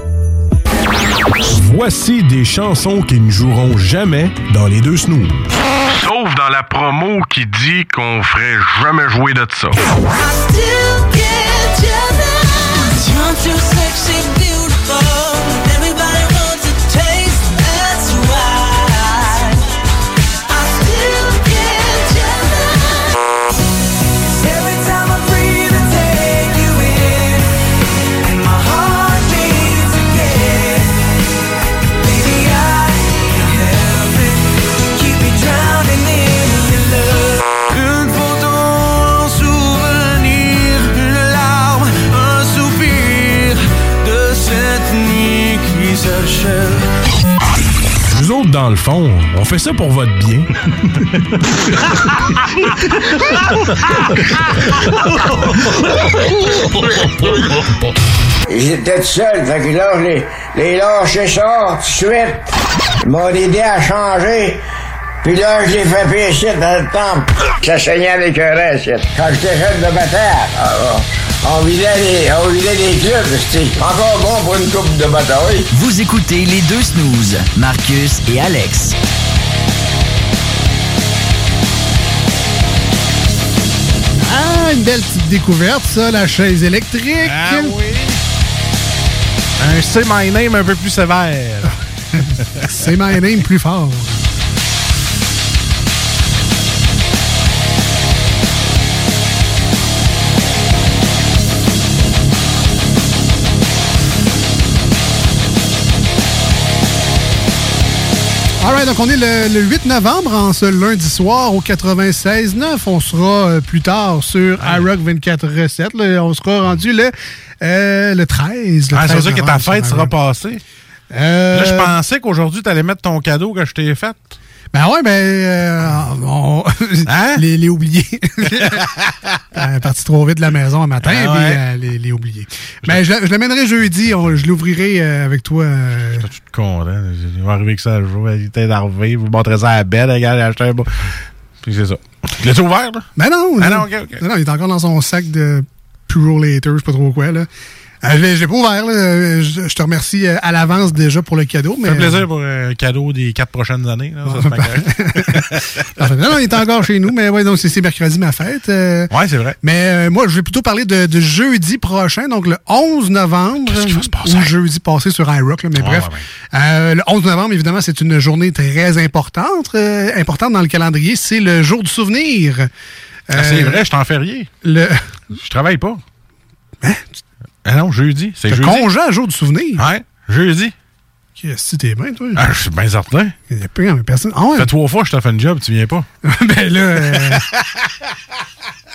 Voici des chansons qui ne joueront jamais dans les deux snooze. Sauf dans la promo qui dit qu'on ferait jamais jouer de ça. On fait ça pour votre bien. J'étais tout seul, fait que là, les, les ça tout de suite. Ils m'ont aidé à changer. Puis là, je l'ai fait pécher dans le temple. Ça saignait avec un. Quand j'étais jeune de bataille, ah, on vidait les, on vidait les clubs. C'était encore bon pour une coupe de bataille. Vous écoutez les deux snooze, Marcus et Alex. Ah, une belle petite découverte, ça, la chaise électrique. Ah oui. Un Say My Name un peu plus sévère. C'est my name plus fort. Alright, donc on est le, le 8 novembre, en ce lundi soir au 96.9. On sera euh, plus tard sur iRock 24 recettes. là. On sera rendu le, euh, le 13. le Ah, c'est 13 ça que ta fête sera iRock. passée. Euh, Là, je pensais qu'aujourd'hui, tu allais mettre ton cadeau que je t'ai fait. Ben ouais, ben. euh, on- Hein? les, les oubliés. Elle est partie trop vite de la maison un matin, Ah puis ouais. euh, les, les oubliés. Ben, je, je l'amènerai jeudi. on- je l'ouvrirai euh, avec toi. euh, Je suis content. Il va arriver que ça joue. Il était énervé. Vous montrez ça à la belle. Regarde, j'ai acheté un beau. Puis c'est ça. L'as-tu ouvert, là? Ben non, Ah non. non, ok, ok. Non, non, il est encore dans son sac de Puro Later, je sais pas trop quoi, là. Euh, je l'ai pas ouvert, là. Euh, Je, je te remercie euh, à l'avance déjà pour le cadeau. Mais, Ça fait plaisir pour un cadeau des quatre prochaines années. Là, ça. Non, non, il est encore chez nous, mais ouais, donc c'est mercredi ma fête. euh, ouais, c'est vrai. Mais euh, moi, je vais plutôt parler de, de jeudi prochain, donc le 11 novembre. Ou jeudi passé sur iRock, là, mais Ouais, bref. ouais, Euh, le 11 novembre, évidemment, c'est une journée très importante. euh, importante dans le calendrier. C'est le jour du souvenir. Ah, c'est Euh, vrai, je suis en férié. Le... Je travaille pas. Ah non, jeudi. C'est jeudi. congé à jour du souvenir? Ouais, jeudi. Qu'est-ce que t'es bien, toi? Ah, je suis bien certain. Il y a pas personne. Ah ouais. Ça fait trois fois que je t'ai fait une job, tu viens pas. ben là, euh,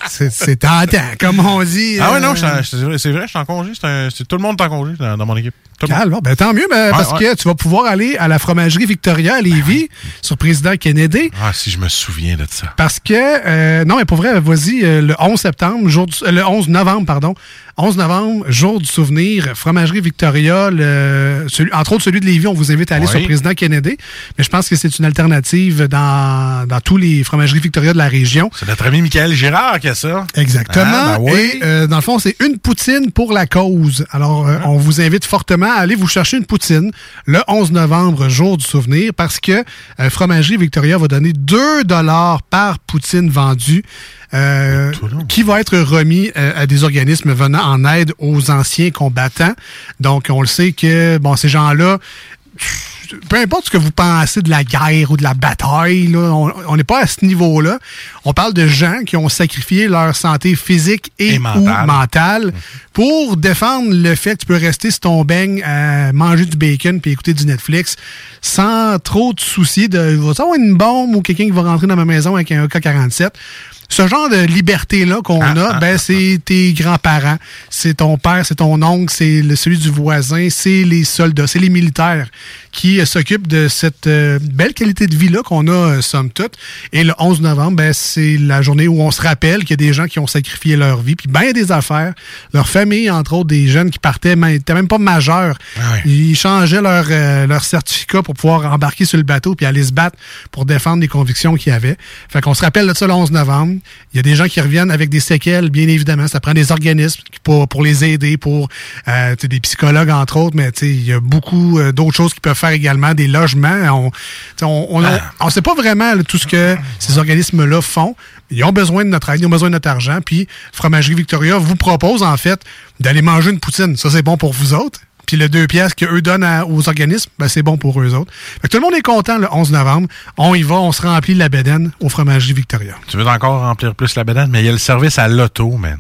c'est c'est tentant, comme on dit. Ah ouais, non, euh, en- c'est vrai, c'est vrai, je suis en congé. C'est un- tout le monde est en congé dans, dans mon équipe. Calme, bon, ben, tant mieux, ben, Ouais, parce ouais. que tu vas pouvoir aller à la fromagerie Victoria à Lévis sur Président Kennedy. Ah, si je me souviens de ça. Parce que, euh, non, mais pour vrai, vas-y, euh, le 11 septembre, jour du- euh, le 11 novembre, pardon, 11 novembre, jour du souvenir, Fromagerie Victoria, le- celui- entre autres celui de Lévis, on vous invite à aller Oui. sur Président Kennedy. Mais je pense que c'est une alternative dans, dans tous les fromageries Victoria de la région. C'est notre ami Michael Girard qui a ça. Exactement. Ah, ben oui. Et dans le fond, c'est une poutine pour la cause. Alors, Ah. on vous invite fortement à aller vous chercher une poutine le 11 novembre, jour du souvenir, parce que euh, Fromagerie Victoria va donner 2 dollars par poutine vendue. euh, qui va être remis euh, à des organismes venant en aide aux anciens combattants. Donc, on le sait que bon, ces gens-là, peu importe ce que vous pensez de la guerre ou de la bataille, là, on n'est pas à ce niveau-là. On parle de gens qui ont sacrifié leur santé physique et, Et ou mentale. mentale pour défendre le fait que tu peux rester sur ton beigne à manger du bacon puis écouter du Netflix sans trop te soucier de va avoir une bombe ou quelqu'un qui va rentrer dans ma maison avec un AK-47. Ce genre de liberté-là qu'on Ah, a, ben, c'est tes grands-parents, c'est ton père, c'est ton oncle, c'est le- celui du voisin, c'est les soldats, c'est les militaires qui euh, s'occupent de cette euh, belle qualité de vie-là qu'on a, euh, somme toute. Et le 11 novembre, ben, c'est la journée où on se rappelle qu'il y a des gens qui ont sacrifié leur vie, puis bien des affaires, leur famille, entre autres, des jeunes qui partaient, mais n'étaient même pas majeurs. Ils changeaient leur, euh, leur certificat pour pouvoir embarquer sur le bateau puis aller se battre pour défendre les convictions qu'ils avaient. Fait qu'on se rappelle de ça le 11 novembre. Il y a des gens qui reviennent avec des séquelles, bien évidemment. Ça prend des organismes pour, pour les aider, pour euh, des psychologues, entre autres, mais tu sais, il y a beaucoup euh, d'autres choses qu'ils peuvent faire également, des logements. On on, Ah. on sait pas vraiment là, tout ce que ces organismes-là font. Ils ont besoin de notre aide, ils ont besoin de notre argent. Puis Fromagerie Victoria vous propose, en fait, d'aller manger une poutine. Ça, c'est bon pour vous autres. Puis le deux pièces qu'eux donnent à- aux organismes, ben, c'est bon pour eux autres. Fait que tout le monde est content le 11 novembre. On y va, on se remplit la bédaine au Fromagerie Victoria. Tu veux encore remplir plus la bédane, mais il y a le service à l'auto, man.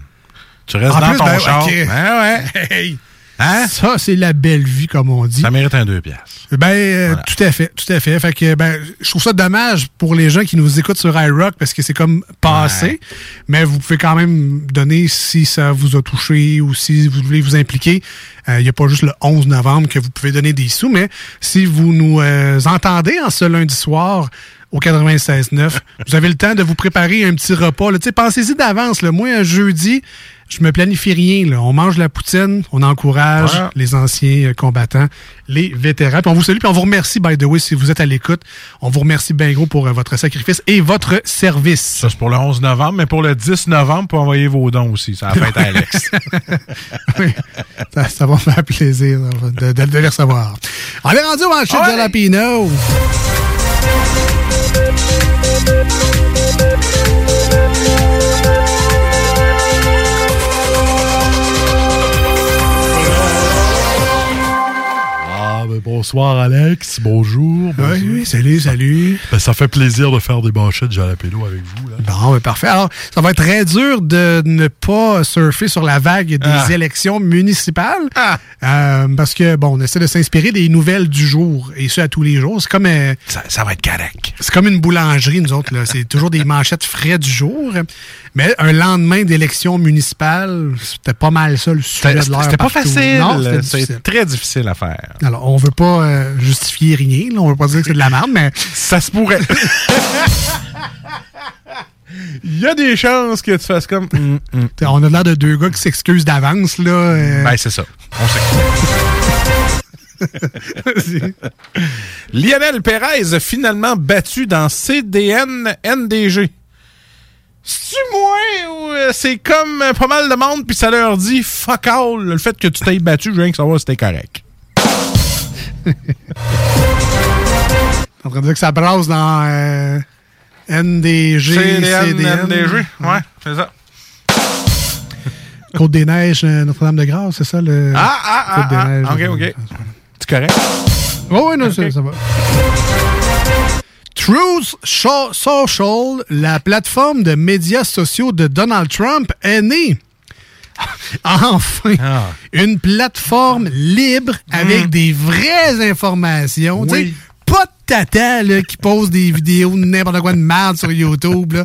Tu restes En dans plus, ton ben, char. Ben ouais. Hey! Ça, c'est la belle vie, comme on dit. Ça mérite un deux pièces. Ben, euh, tout à fait, tout à fait. Fait que, ben, je trouve ça dommage pour les gens qui nous écoutent sur iRock parce que c'est comme passé. Mais vous pouvez quand même donner si ça vous a touché ou si vous voulez vous impliquer. Il n'y a pas juste le 11 novembre que vous pouvez donner des sous, mais si vous nous euh, entendez en ce lundi soir au 96.9, vous avez le temps de vous préparer un petit repas. Pensez-y d'avance. Moi, un jeudi, je me planifie rien. là. On mange la poutine, on encourage Ouais. les anciens euh, combattants, les vétérans. Puis on vous salue, puis on vous remercie, by the way, si vous êtes à l'écoute. On vous remercie bien gros pour euh, votre sacrifice et votre service. Ça, c'est pour le 11 novembre, mais pour le 10 novembre, pour envoyer vos dons aussi. Ça va être à Alex. Oui, ça, ça va me faire plaisir de, de- de les recevoir. On est rendu au manchette de Jalapino. Bonsoir Alex, bonjour. Oui, oui, salut, salut. Ben, ça fait plaisir de faire des manchettes jalapeno avec vous. Là. Bon, ben, parfait. Alors, ça va être très dur de ne pas surfer sur la vague des Ah. élections municipales. Euh, parce que, bon, on essaie de s'inspirer des nouvelles du jour, et ce, à tous les jours. C'est comme... euh, ça, va être correct. C'est comme une boulangerie, nous autres. C'est toujours des manchettes frais du jour. Mais un lendemain d'élection municipale, c'était pas mal ça, le sujet de l'heure. C'était pas facile. Non, c'était très difficile à faire. Alors, on veut pas euh, justifier rien. là. On veut pas dire que c'est de la merde, mais... Ça se pourrait. Il y a des chances que tu fasses comme. Hum, hum. On a l'air de deux gars qui s'excusent d'avance, là. euh. Ben, c'est ça. On sait. Lionel Pérez a finalement battu dans CDN NDG. C'est-tu moi ou euh, c'est comme pas mal de monde puis ça leur dit fuck all le fait que tu t'aies battu, je viens que savoir si t'es correct. En train de dire que ça brasse dans euh, NDG, CDN, CDN. NDG, ouais, c'est ça. Côte-des-Neiges, euh, Notre-Dame-de-Grâce, c'est ça le. Ah, ah, ah, Côte-des-Neiges, ah, ok, ok. Tu correct? Oui, oui, non, ça, ça va. Truth Social, la plateforme de médias sociaux de Donald Trump, est née. Enfin, Ah. une plateforme libre avec des vraies informations. Oui. Pas de tata là, qui pose des vidéos de n'importe quoi de merde sur YouTube. Là.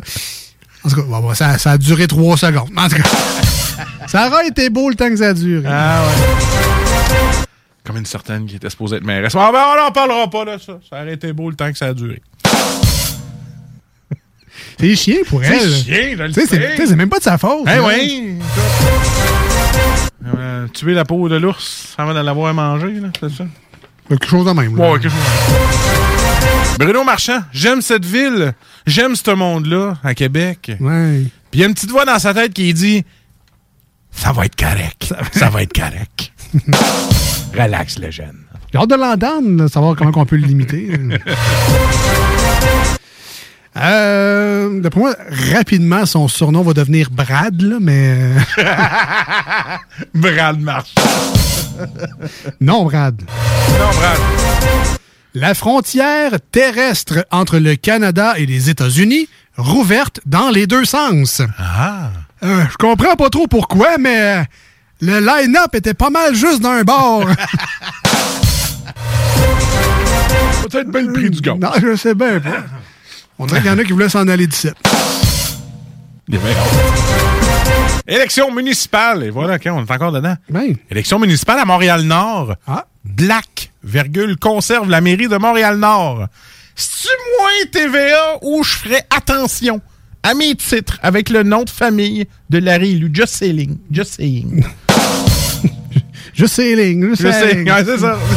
En tout cas, bon, bon, ça, ça a duré trois secondes. En tout cas, ça aura été beau le temps que ça a duré. Ah ouais. Comme une certaine qui était supposée être mairesse. Ah ben, on n'en parlera pas de ça. Ça aurait été beau le temps que ça a duré. C'est chien pour C'est elle. chien, je le sais, c'est- sais. tu sais, c'est même pas de sa faute. Eh là. oui! Euh, tuer la peau de l'ours avant de l'avoir mangé, là, c'est ça? Quelque chose de même. là. Ouais, quelque chose de même. Bruno Marchand, j'aime cette ville, j'aime ce monde-là, à Québec. Ouais. Puis il y a une petite voix dans sa tête qui dit Ça va être correct. Ça va être correct. Relax, le jeune. J'ai hâte de l'entendre, savoir comment on peut le limiter. Euh, D'après moi, rapidement, son surnom va devenir Brad, là, mais. euh, Brad Marchand. non, Brad. Non, Brad. La frontière terrestre entre le Canada et les États-Unis rouverte dans les deux sens. Ah. Euh, je comprends pas trop pourquoi, mais euh, le line-up était pas mal juste d'un bord. Peut-être bien le prix du gars. non, je sais bien pas. On dirait qu'il y en a qui voulaient s'en aller d'ici. Il avait hâte. Élection municipale. Et voilà, OK, on est encore dedans. Élection municipale à Montréal-Nord. Black, virgule, conserve la mairie de Montréal-Nord. C'est-tu moins TVA où je ferais attention? À mes titres avec le nom de famille de la réélue? Just saying. Just saying. Just saying. Just Just saying. saying. Ouais, c'est ça.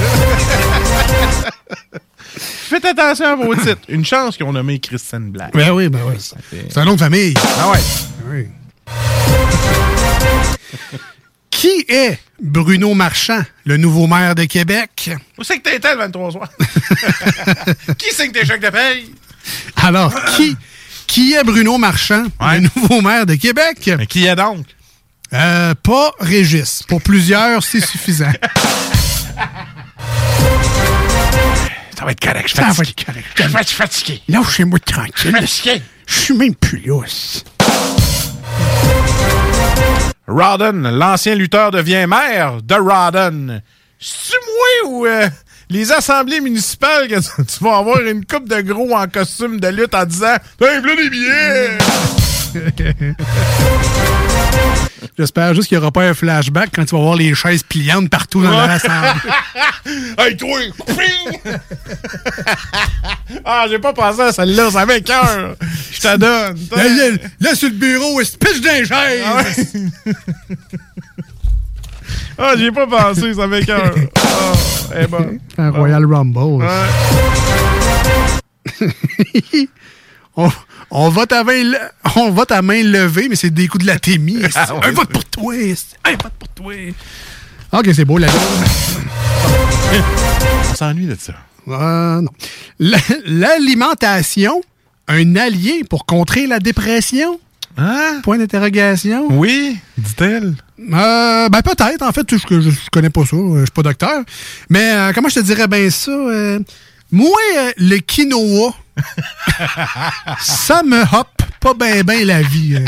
Faites attention à vos titres. Une chance qu'on a nommé Christine Black. Ben oui, ben oui. C'est un nom de famille. Ah ouais. Oui. Qui est Bruno Marchand, le nouveau maire de Québec? Où c'est que t'étais le 23 soir? Qui signe tes chèques de paye? Alors, qui, qui est Bruno Marchand, le nouveau maire de Québec? Mais qui est donc? Euh, pas Régis. Pour plusieurs, c'est suffisant. Ça va être correct, je suis Ça va fatigué. être correct. Je vais être fatigué. Lâchez-moi tranquille. Fatigué. Je suis même plus lousse. Rodden, l'ancien lutteur, devient maire de Rodden. C'est-tu moi ou euh, les assemblées municipales que tu, vas avoir une coupe de gros en costume de lutte en disant v'là des billets! J'espère juste qu'il n'y aura pas un flashback quand tu vas voir les chaises pliantes partout dans Ouais. l'assemblée. hey, toi! Ping! ah, j'ai pas pensé à celle-là, ça avait cœur. Je te donne. Là, là, là, sur le bureau, il se pitch d'un chaise. Ah. Ah, j'y ai pas pensé, ça avait cœur. Eh ben. Un Royal Rumble. on, on vote à main, le- on vote à main levée, mais c'est des coups de la témie. Ah, ouais, un vote pour toi. Un vote pour toi. Ok, c'est beau, la On s'ennuie de ça. Euh, non. La- L'alimentation, un allié pour contrer la dépression? Hein? Point d'interrogation. Oui, dit-elle. Euh, ben peut-être, en fait, je, je, je connais pas ça, euh, je suis pas docteur. Mais euh, comment je te dirais bien ça? euh, moi, le quinoa, ça me hop pas bien ben la vie. euh.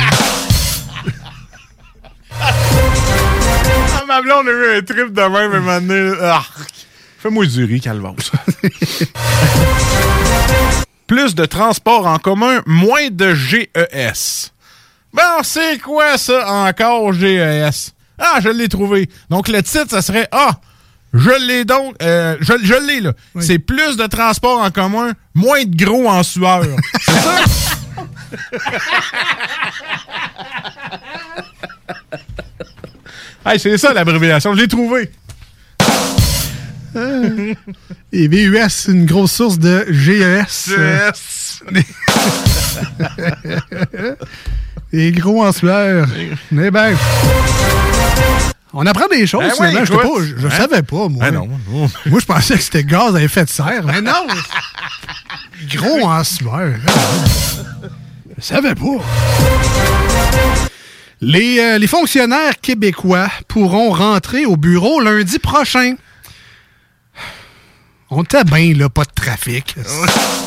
Ah, ma blonde a eu un trip de même, un. Ah, Fais-moi du riz, calvose. Plus de transport en commun, moins de GES. Bon, c'est quoi ça encore, GES? Ah, je l'ai trouvé. Donc, le titre, ça serait Ah, je l'ai donc. euh, je je l'ai, là. C'est plus de transport en commun, moins de gros en sueur. c'est ça? hey, c'est ça l'abréviation. Je l'ai trouvé. Euh, Et VUS, c'est une grosse source de GES. euh. Et gros en sueur. Mais ben. On apprend des choses, Ben finalement. Pas- je- je Hein? savais pas, moi. Ben non. Moi, je pensais que c'était gaz à effet de serre. Mais non! gros en sueur. Je savais pas. Les, euh, les fonctionnaires québécois pourront rentrer au bureau lundi prochain. On était bien, là, pas de trafic.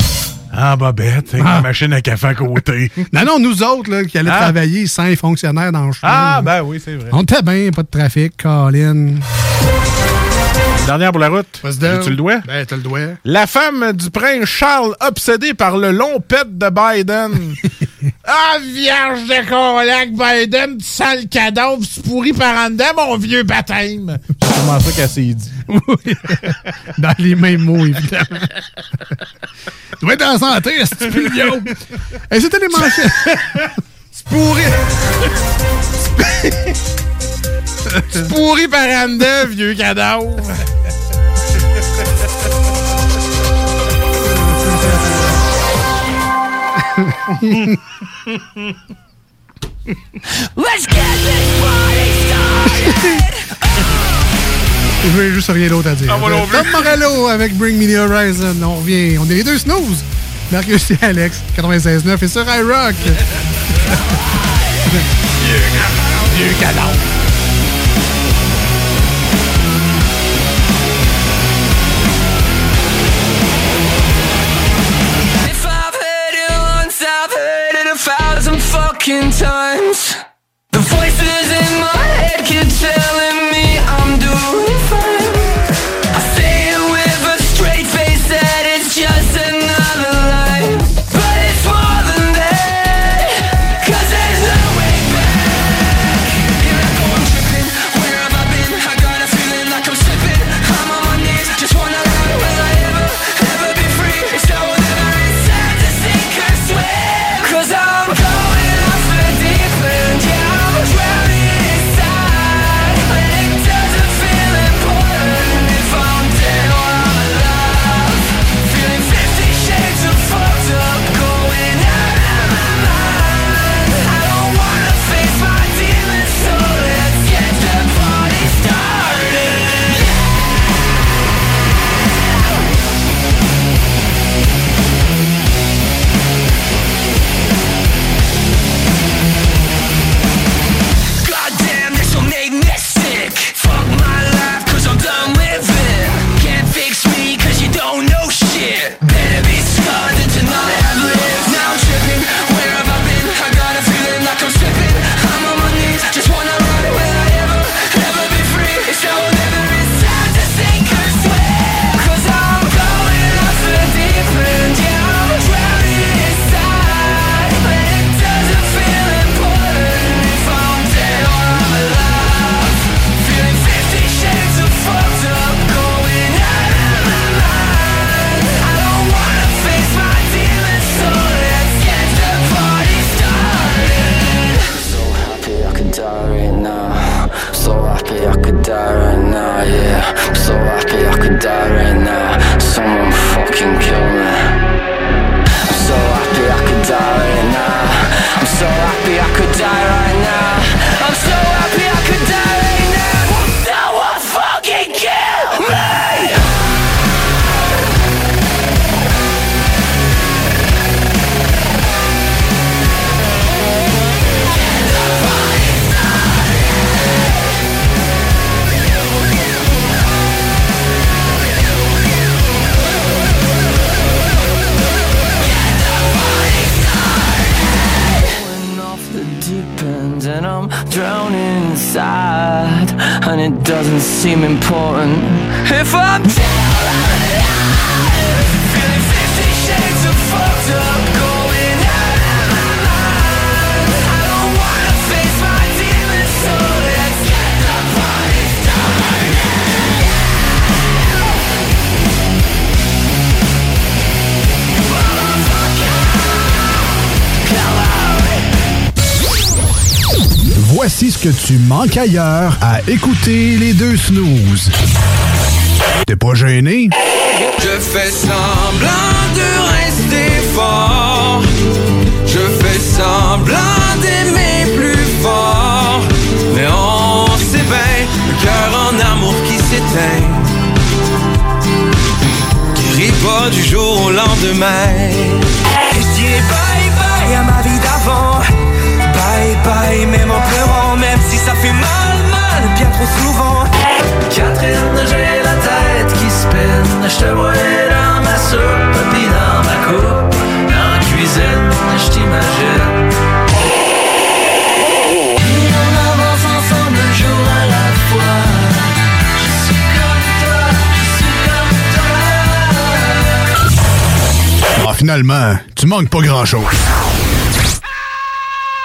Ah, Bobette, avec la machine à café à côté. Non, non, nous autres, là, qui allaient Ah. travailler sans fonctionnaires dans le chemin. Ah, ben oui, c'est vrai. On était bien, pas de trafic, Colin. Dernière pour la route. Tu le dois? Ben, t'as le doigt. La femme du prince Charles, obsédée par le long pet de Biden. ah, vierge de colac, Biden, tu sens le cadavre, tu pourris par en dedans, mon vieux baptême. C'est comment ça qu'elle s'est dit. Oui. Dans les mêmes mots, évidemment. tu dois être en santé, c'est idiot. Et c'était les manchettes. Tu pourris. tu pourris par en dedans, vieux cadavre. Let's get this party started. Je veux juste rien d'autre à dire. Ah, moi non plus. Tom Morello avec Bring Me The Horizon. On revient. On est les deux snooze. Marcus et Alex, 96.9 et sur iRock. Vieux cadavre. If times. The voices in my head keep telling me tu manques ailleurs à écouter les deux snooze. T'es pas gêné? Je fais semblant de rester fort. Je fais semblant d'aimer plus fort. Mais on bien, le cœur en amour qui s'éteint. Guérit pas du jour au lendemain. Et je dirais bye bye à ma vie d'avant. Bye bye, même en pleurant, ça fait mal, mal, bien trop souvent. Catherine, j'ai la tête qui spinne. Je te vois dans ma soupe, puis dans ma coupe. Dans la cuisine, je t'imagine. Ah, finalement, tu manques pas grand-chose.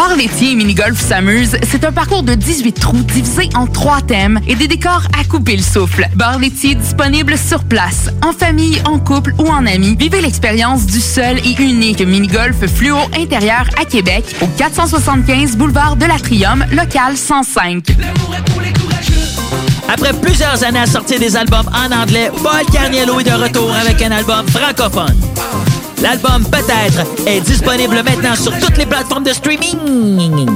Bar laitier et mini-golf s'amuse, c'est un parcours de 18 trous divisé en trois thèmes et des décors à couper le souffle. Bar laitier disponible sur place, en famille, en couple ou en amis. Vivez l'expérience du seul et unique mini-golf fluo intérieur à Québec au 475 boulevard de l'Atrium, local 105. Après plusieurs années à sortir des albums en anglais, Paul Carniello est de retour avec un album francophone. L'album Peut-être est disponible maintenant sur toutes les plateformes de streaming.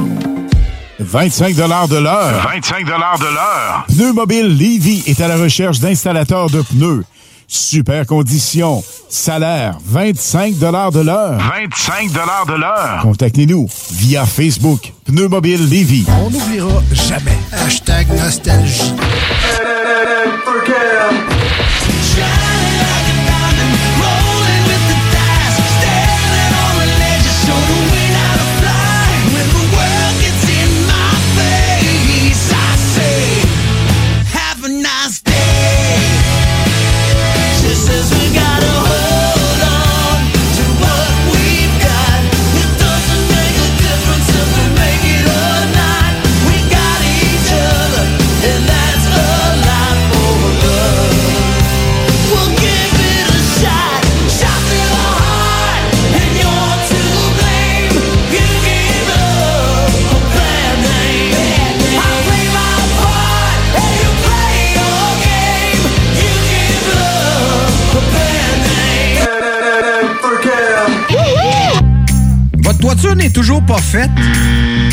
25 de l'heure. 25 de l'heure. Pneu Mobile Levy est à la recherche d'installateurs de pneus. Super conditions. Salaire 25 de l'heure. 25 de l'heure. Contactez-nous via Facebook. Pneu Mobile Levy. On n'oubliera jamais. Hashtag nostalgie. Toujours pas faite?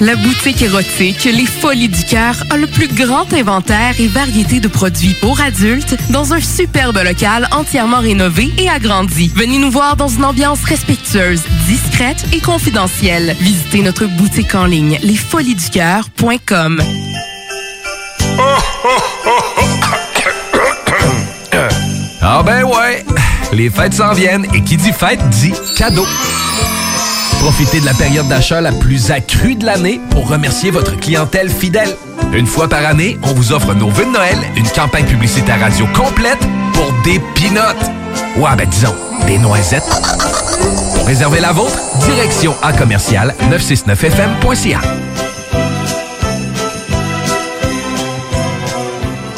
La boutique érotique Les Folies du Cœur a le plus grand inventaire et variété de produits pour adultes dans un superbe local entièrement rénové et agrandi. Venez nous voir dans une ambiance respectueuse, discrète et confidentielle. Visitez notre boutique en ligne lesfoliesducoeur.com. Ah ben ouais, les fêtes s'en viennent et qui dit fête dit cadeau. Profitez de la période d'achat la plus accrue de l'année pour remercier votre clientèle fidèle. Une fois par année, on vous offre nos vœux de Noël, une campagne publicitaire radio complète pour des pinottes. Ouais, ben disons, des noisettes. Pour réserver la vôtre, direction à commercial 969fm.ca.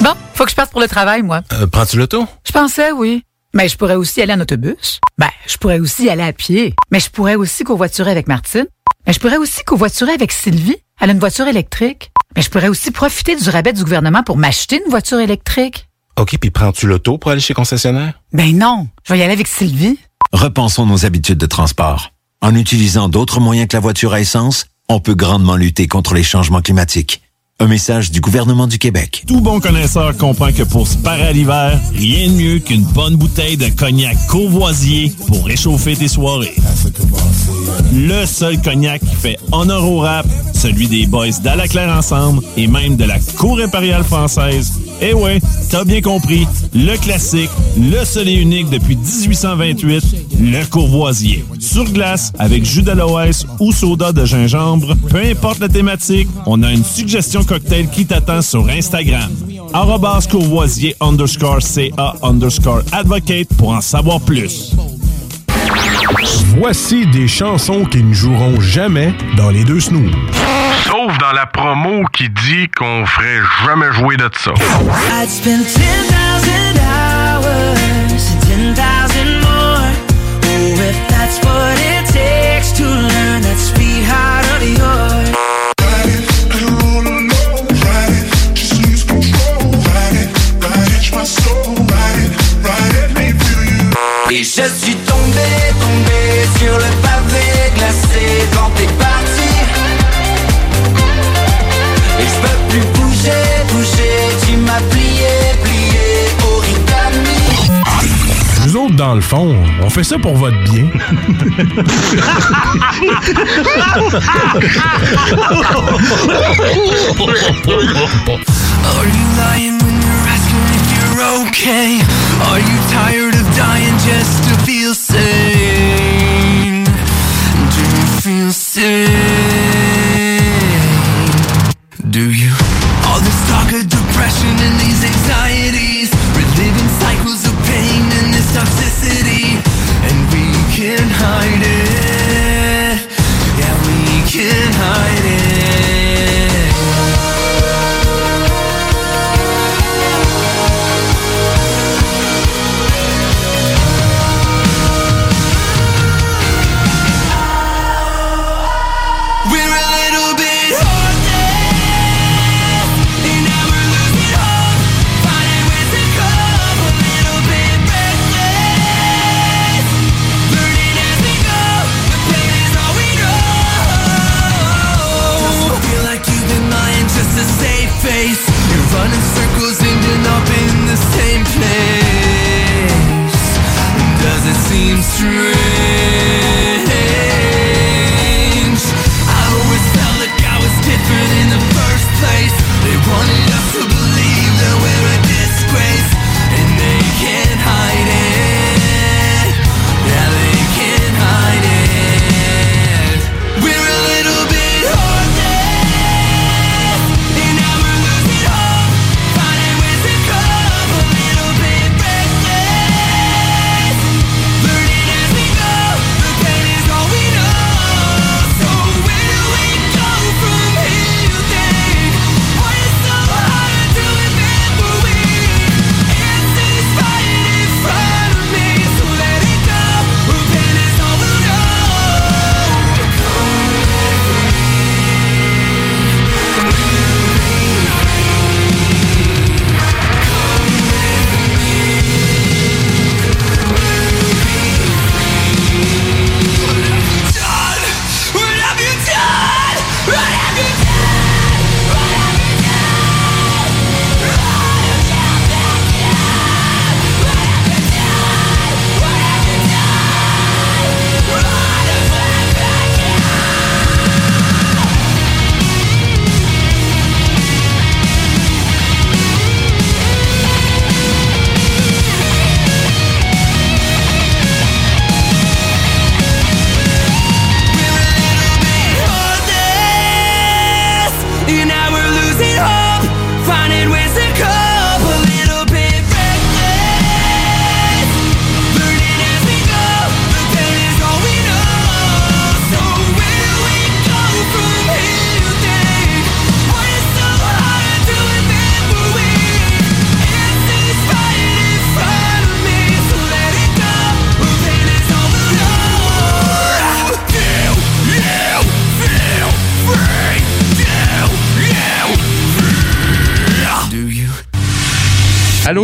Bon, faut que je parte pour le travail, moi. Euh, Prends-tu l'auto? Je pensais, oui. Mais je pourrais aussi aller en autobus. Ben, je pourrais aussi aller à pied. Mais je pourrais aussi covoiturer avec Martine. Mais je pourrais aussi covoiturer avec Sylvie. Elle a une voiture électrique. Mais je pourrais aussi profiter du rabais du gouvernement pour m'acheter une voiture électrique. OK, puis prends-tu l'auto pour aller chez concessionnaire? Ben non, je vais y aller avec Sylvie. Repensons nos habitudes de transport. En utilisant d'autres moyens que la voiture à essence, on peut grandement lutter contre les changements climatiques. Un message du gouvernement du Québec. Tout bon connaisseur comprend que pour se parer à l'hiver, rien de mieux qu'une bonne bouteille de cognac courvoisier pour réchauffer tes soirées. Le seul cognac qui fait honneur au rap, celui des boys d'Alaclaire Ensemble et même de la Cour impériale française. Eh ouais, t'as bien compris, le classique, le seul et unique depuis 1828, le courvoisier. Sur glace, avec jus d'aloès ou soda de gingembre, peu importe la thématique, on a une suggestion cocktail qui t'attend sur Instagram. Arrobas courvoisier underscore CA underscore advocate pour en savoir plus. Voici des chansons qui ne joueront jamais dans les deux snooze. Sauf dans la promo qui dit qu'on ferait jamais jouer de ça. Et je suis tombé, tombé sur le pavé glacé quand t'es parti. Et je peux plus bouger, bouger, tu m'as plié, plié, origami. Nous autres, dans le fond, on fait ça pour votre bien. Are you lying when you're asking if you're okay? Are you tired of dying? Just to feel sane? Do you feel sane? Do you? All this talk of depression and these anxieties, reliving cycles of pain and this toxicity, and we can't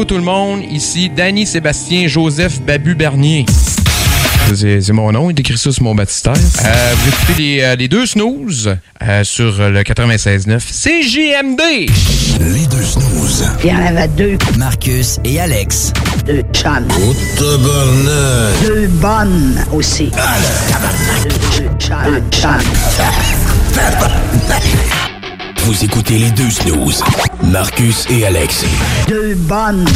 Allô tout le monde, ici Danny Sébastien Joseph Babu Bernier. C'est mon nom, il écrit ça sur mon baptistère. Euh, vous écoutez les, euh, les deux snooze euh, sur le 96.9 CJMD. Les deux snooze. Il y en avait deux. Marcus et Alex. Deux chums. Oh, tabarnak. Deux bonnes aussi. Deux, deux chums. Deux chums. Vous écoutez les deux snooze. Marcus et Alex. Deux bonnes.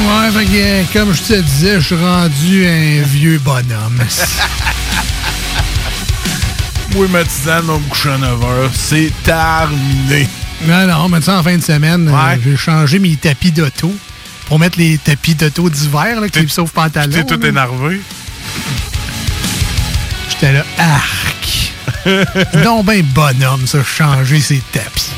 Ouais, fait que, comme je te disais, je suis rendu un vieux bonhomme. Moi, ma tisane va me coucher à 9h. C'est terminé. Non, non, mais ça, en fin de semaine, euh, j'ai changé mes tapis d'auto pour mettre les tapis d'auto d'hiver, là, qui sauf pantalon. T'es tout énervé. J'étais là, arc. non, ben bonhomme, ça, changer ses tapis.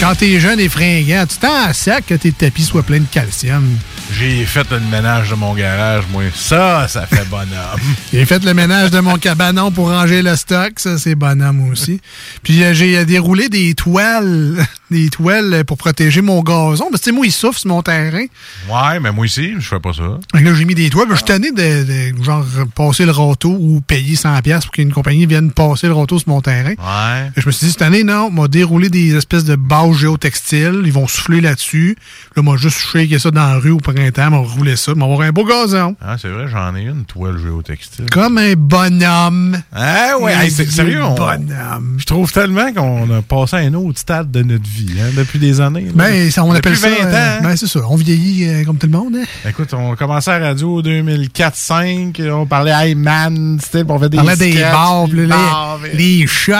Quand t'es jeune et fringant, tu t'en sac que tes tapis soient pleins de calcium. J'ai fait le ménage de mon garage, moi. Ça, ça fait bonhomme. J'ai fait le ménage de mon cabanon pour ranger le stock, ça c'est bonhomme aussi. Puis euh, j'ai euh, déroulé des toiles, des toiles pour protéger mon gazon. Parce que moi, il souffle sur mon terrain. Ouais, mais moi aussi, je fais pas ça. Que là, j'ai mis des toiles. Je suis tanné de, de, genre passer le râteau ou payer 100$ piastres pour qu'une compagnie vienne passer le râteau sur mon terrain. Ouais. Et Je me suis dit, cette année, non, on m'a déroulé des espèces de bases géotextiles. Ils vont souffler là-dessus. Là, moi, juste shaker ça dans la rue au printemps, m'a roulé ça, m'a avoir un beau gazon. Ah, c'est vrai, j'en ai une toile géotextile. Comme un bonhomme. Ah ouais, hey, c'est sérieux, on- bonhomme. Je trouve tellement qu'on a passé à un autre stade de notre vie hein, depuis des années. là. Ben, ça, on Depuis appelle ça. 20 ans. euh, ben, c'est ça. On vieillit euh, comme tout le monde. Hein? Écoute, on a commencé à la radio 2004-5, on parlait Hey Man, c'était on fait des On parlait des sketchs, bars, là, bars, les, les shots.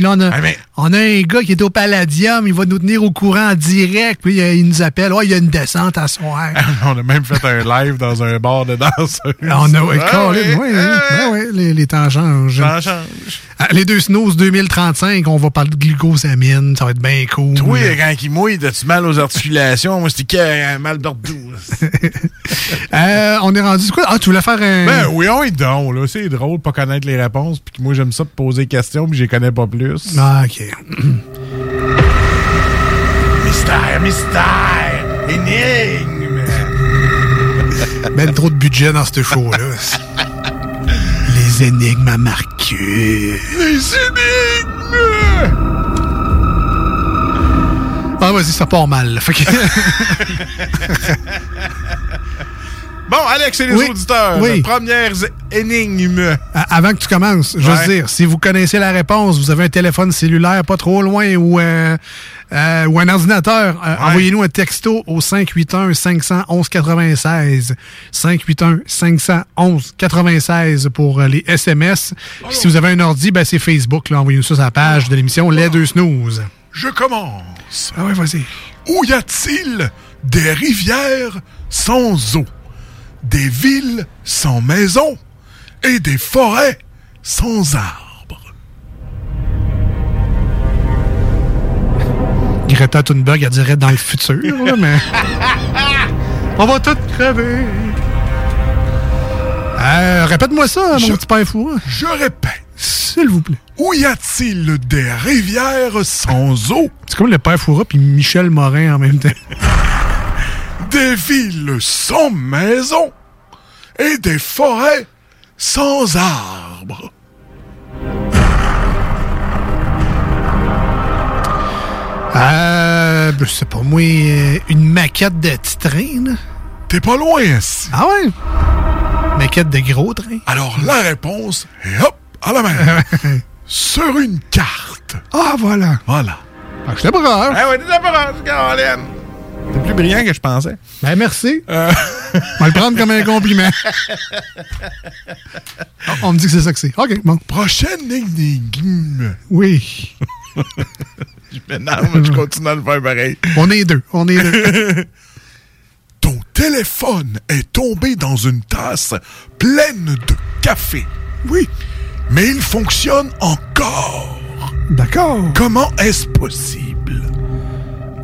Là, on, a, on a un gars qui est au Palladium, il va nous tenir au courant en direct, puis euh, il nous appelle. Oh, il y a une descente à soir. on a même fait un live dans un bar de danse. on a, ouais, Ah ouais, ouais, hein, les, les temps changent. Change. Ah, Les deux snows 2035, on va parler de glucosamine, ça va être bien cool. Toi, quand il mouille, as-tu mal aux articulations? Moi, c'était mal partout. Euh, on est rendu quoi? Ah, tu voulais faire un. Ben oui, on est donc, là. C'est drôle de pas connaître les réponses, puis moi, j'aime ça de poser des questions, puis je les connais pas plus. Ah, OK. Mystère, mystère, énigme. Ben trop de budget dans ce show-là. Les énigmes à Marcus. Les énigmes! Ah, vas-y, ça part mal. Fait que- Bon, Alex et les Oui, auditeurs, oui. premières énigmes. Avant que tu commences, je veux Ouais. dire, si vous connaissez la réponse, vous avez un téléphone cellulaire pas trop loin ou, euh, euh, ou un ordinateur, euh, envoyez-nous un texto au 581-511-96. 581-511-96 pour euh, les SMS. Puis Si vous avez un ordi, ben, c'est Facebook. là. Envoyez-nous ça sur la page de l'émission Les Deux Snooze. Je commence. Ah ouais, vas-y. Où y a-t-il des rivières sans eau, des villes sans maisons et des forêts sans arbres? Greta Thunberg, elle dirait dans le futur, là, mais. On va tous crever. Euh, Répète-moi ça, mon petit père fou. hein. Je répète. S'il vous plaît. Où y a-t-il des rivières sans eau, C'est comme le père Foura puis Michel Morin en même temps. des villes sans maisons et des forêts sans arbres? Euh, sais pas, moi, euh, une maquette de petit train, là. T'es pas loin, ainsi. Ah ouais? Maquette de gros train. Alors la réponse est hop, à la main. Sur une carte. Ah, voilà. Voilà. Ah, je pas grave. Ah ouais, t'es pas Caroline. T'es plus brillant que je pensais. Ben, merci. Euh. On va le prendre comme un compliment. On me dit que c'est ça que c'est. OK, bon. Prochaine énigme. Oui. je m'énerve, mais je continue à le faire pareil. On est deux. On est deux. Ton téléphone est tombé dans une tasse pleine de café. Oui. Mais il fonctionne encore. D'accord. Comment est-ce possible?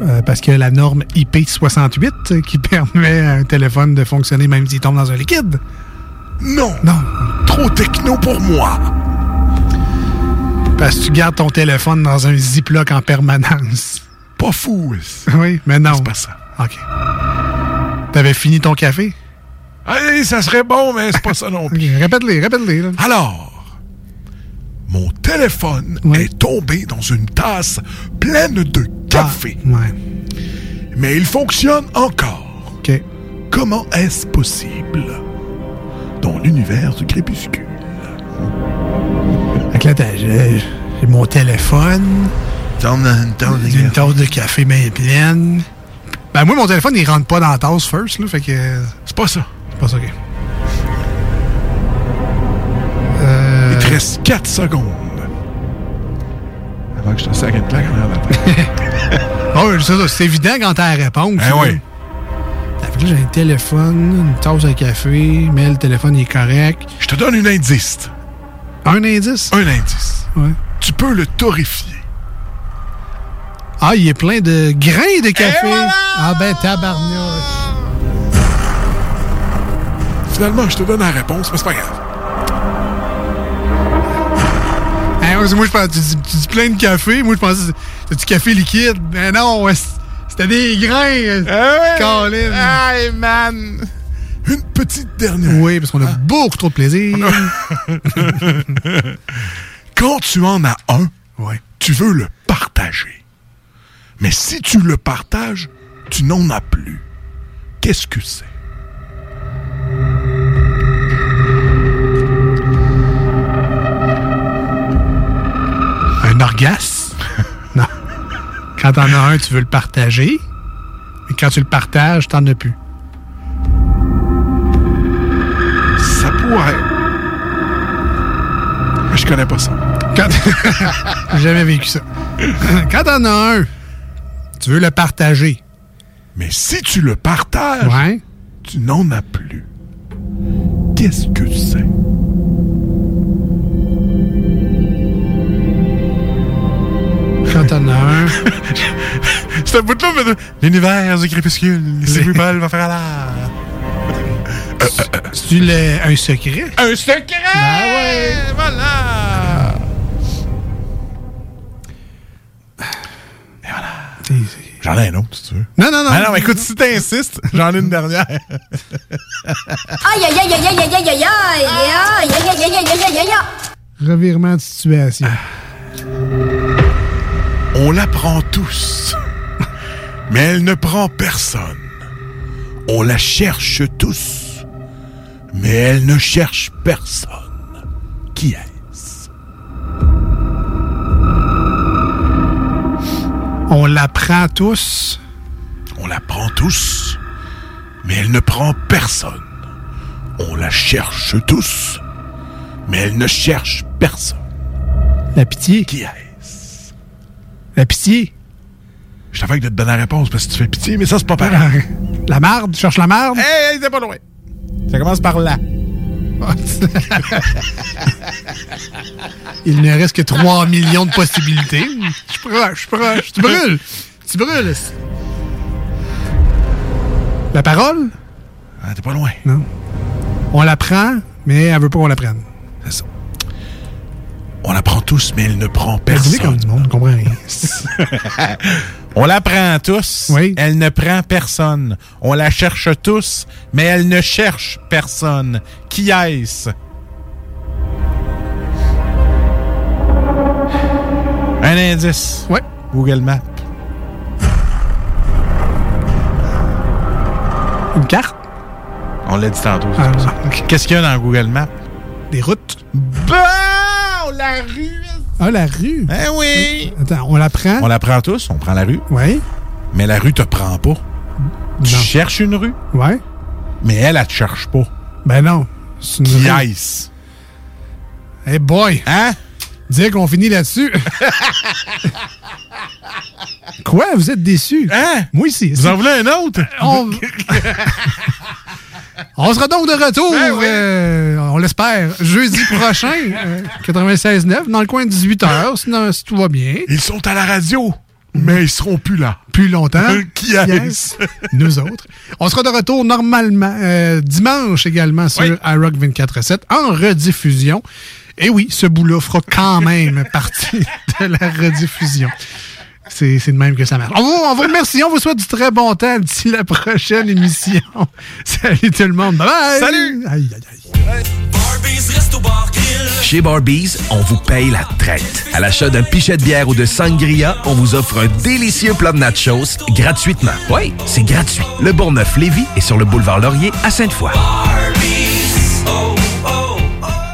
Euh, parce que la norme IP68 euh, qui permet à un téléphone de fonctionner même s'il tombe dans un liquide. Non. Non. Trop techno pour moi. Parce que tu gardes ton téléphone dans un ziploc en permanence. Pas fou. Oui, mais non. C'est pas ça. OK. T'avais fini ton café? Allez, ça serait bon, mais c'est pas ça non plus. Répète-les, répète-les. Alors, mon téléphone est tombé dans une tasse pleine de café. Ah, ouais. Mais il fonctionne encore. OK. Comment est-ce possible? Dans l'univers du crépuscule? Que là, t'as- j'ai mon téléphone. une tasse de J'ai une tasse de café bien pleine. Ben, moi, mon téléphone, il rentre pas dans la tasse first, là. Fait que. C'est pas ça. C'est pas ça, OK. Euh, Il te reste 4 secondes. Avant que je te sac une plaque en tête. Oh, c'est ça, c'est évident quand t'as la réponse. Ben oui. Fait que là, j'ai un téléphone, une tasse de café, mais le téléphone il est correct. Je te donne un indice. Un indice? Un indice. Ouais. Tu peux le torréfier. Ah, il est plein de grains de café. Ah ben, tabarnak. Finalement, je te donne la réponse, mais c'est pas grave. Moi, je pense, tu dis, tu dis plein de café. Moi, je pensais que c'était du café liquide. Mais non, c'était des grains. Colin. Hey, man! Une petite dernière. Oui, parce qu'on a beaucoup trop de plaisir. Quand tu en as un, tu veux le partager. Mais si tu le partages, tu n'en as plus. Qu'est-ce que c'est? Un orgasme? non. Quand t'en as un, tu veux le partager. Mais quand tu le partages, t'en as plus. Pourrait. Mais je connais pas ça. Quand... J'ai jamais vécu ça. Quand t'en as un, tu veux le partager. Mais si tu le partages, Ouais. tu n'en as plus. Qu'est-ce que c'est? Quand t'en as un. C'est un bout de là, mais l'univers du crépuscule. C'est plus belle va faire à C'est-tu le- un secret? Un secret! Ben ouais! Voilà! J'en ai un autre, si tu veux. Non, non, non. Ah non, mais écoute, si t'insistes, j'en ai une dernière. Aïe aïe aïe aïe aïe aïe aïe aïe aïe aïe aïe aïe aïe aïe aïe aïe aïe Revirement de situation. On la prend tous, mais elle ne prend personne. On la cherche tous, mais elle ne cherche personne. Qui est-ce? On l'apprend tous. On la prend tous, mais elle ne prend personne. On la cherche tous, mais elle ne cherche personne. La pitié. Qui est-ce? La pitié. Je t'avais de te donner la réponse parce que tu fais pitié, mais ça, c'est pas pareil. La marde, tu cherches la marde? Hey, hey, c'est pas loin. Ça commence par là. Il ne reste que 3 millions de possibilités. Je suis proche, je suis proche. Tu brûles. Tu brûles. La parole? Ah, t'es pas loin. Non. On la prend, mais elle veut pas qu'on la prenne. C'est ça. On la prend tous, mais elle ne prend Elle dit comme personne. du monde, on comprend rien. On la prend tous, elle ne prend personne. On la cherche tous, mais elle ne cherche personne. Qui est-ce? Un indice. Ouais. Google Maps. Une carte? On l'a dit tantôt. Ah. Qu'est-ce qu'il y a dans Google Maps? Des routes. Bon! La rue! Ah, la rue? Eh oui! Attends, on la prend? On la prend tous, on prend la rue. Oui. Mais la rue te prend pas. Tu cherches une rue, Ouais. mais elle, elle te cherche pas. Ben non. C'est une Qui rue. est-ce? Hey boy! Hein? Dire qu'on finit là-dessus. Quoi? Vous êtes déçus? Hein? Moi aussi. Vous en voulez un autre? On... on sera donc de retour, Ben oui. euh, on l'espère, jeudi prochain, euh, 96.9, dans le coin de 18h, sinon, si tout va bien. Ils sont à la radio, mais ils seront plus là. Plus longtemps. Qui est-ce? Nous autres. On sera de retour normalement euh, dimanche également sur iRock 24.7 en rediffusion. Et oui, ce bout-là fera quand même partie de la rediffusion. C'est c'est de même que ça marche. On vous, on vous remercie, on vous souhaite du très bon temps d'ici la prochaine émission. Salut tout le monde. Bye bye. Salut. Aïe, aïe, aïe. Chez Barbies, on vous paye la traite. À l'achat d'un pichet de bière ou de sangria, on vous offre un délicieux plat de nachos gratuitement. Oui, c'est gratuit. Le Bourgneuf-Lévis est sur le boulevard Laurier à Sainte-Foy.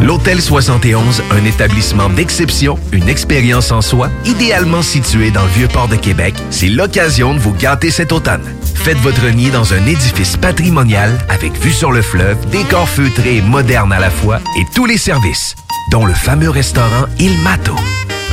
L'Hôtel 71, un établissement d'exception, une expérience en soi, idéalement situé dans le Vieux-Port de Québec, c'est l'occasion de vous gâter cet automne. Faites votre nid dans un édifice patrimonial avec vue sur le fleuve, décor feutré et moderne à la fois et tous les services, dont le fameux restaurant Il Mato.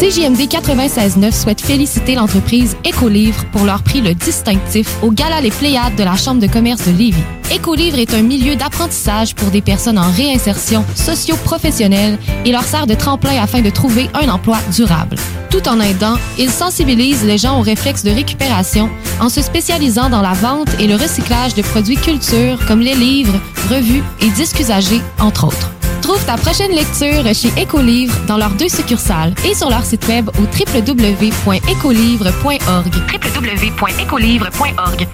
CJMD 96.9 souhaite féliciter l'entreprise Écolivre pour leur prix le distinctif au Gala Les Pléiades de la Chambre de commerce de Lévis. Écolivre est un milieu d'apprentissage pour des personnes en réinsertion socio-professionnelle et leur sert de tremplin afin de trouver un emploi durable. Tout en aidant, ils sensibilisent les gens aux réflexes de récupération en se spécialisant dans la vente et le recyclage de produits culture comme les livres, revues et disques usagés, entre autres. Trouve ta prochaine lecture chez Écolivre dans leurs deux succursales et sur leur site web au www.écolivre.org. www.écolivre.org.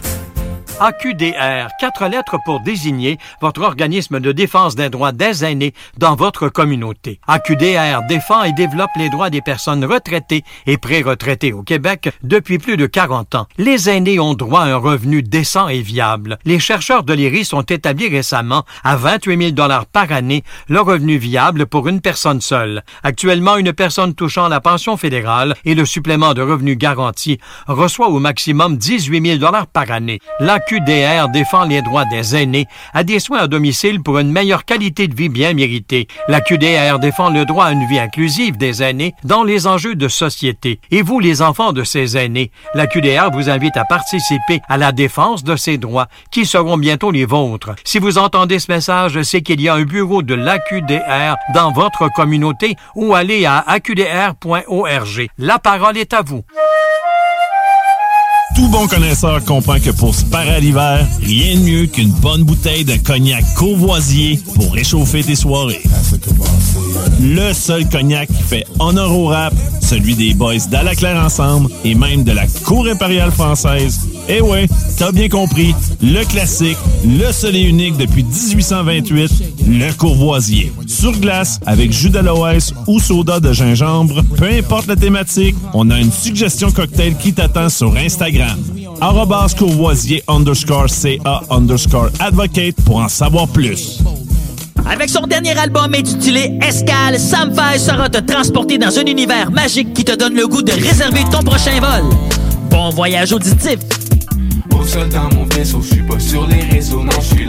AQDR, quatre lettres pour désigner votre organisme de défense des droits des aînés dans votre communauté. AQDR défend et développe les droits des personnes retraitées et pré-retraitées au Québec depuis plus de 40 ans. Les aînés ont droit à un revenu décent et viable. Les chercheurs de l'IRIS ont établi récemment à 28 000 par année le revenu viable pour une personne seule. Actuellement, une personne touchant la pension fédérale et le supplément de revenu garanti reçoit au maximum 18 000 par année. QDR défend les droits des aînés à des soins à domicile pour une meilleure qualité de vie bien méritée. La QDR défend le droit à une vie inclusive des aînés dans les enjeux de société. Et vous, les enfants de ces aînés, la QDR vous invite à participer à la défense de ces droits qui seront bientôt les vôtres. Si vous entendez ce message, c'est qu'il y a un bureau de l'AQDR dans votre communauté ou allez à aqdr.org. La parole est à vous. Tout bon connaisseur comprend que pour se parer à l'hiver, rien de mieux qu'une bonne bouteille de cognac courvoisier pour réchauffer tes soirées. Le seul cognac qui fait honneur au rap, celui des boys d'Alaclaire Ensemble et même de la Cour impériale française. Eh ouais, t'as bien compris, le classique, le seul et unique depuis 1828, le courvoisier. Sur glace, avec jus d'aloès ou soda de gingembre, peu importe la thématique, on a une suggestion cocktail qui t'attend sur Instagram. Arrobas courvoisier underscore CA underscore advocate pour en savoir plus. Avec son dernier album intitulé Escale, Sam Fay sera te transporter dans un univers magique qui te donne le goût de réserver ton prochain vol. Bon voyage auditif! Au sol dans mon vaisseau, je suis pas sur les réseaux, non, je suis.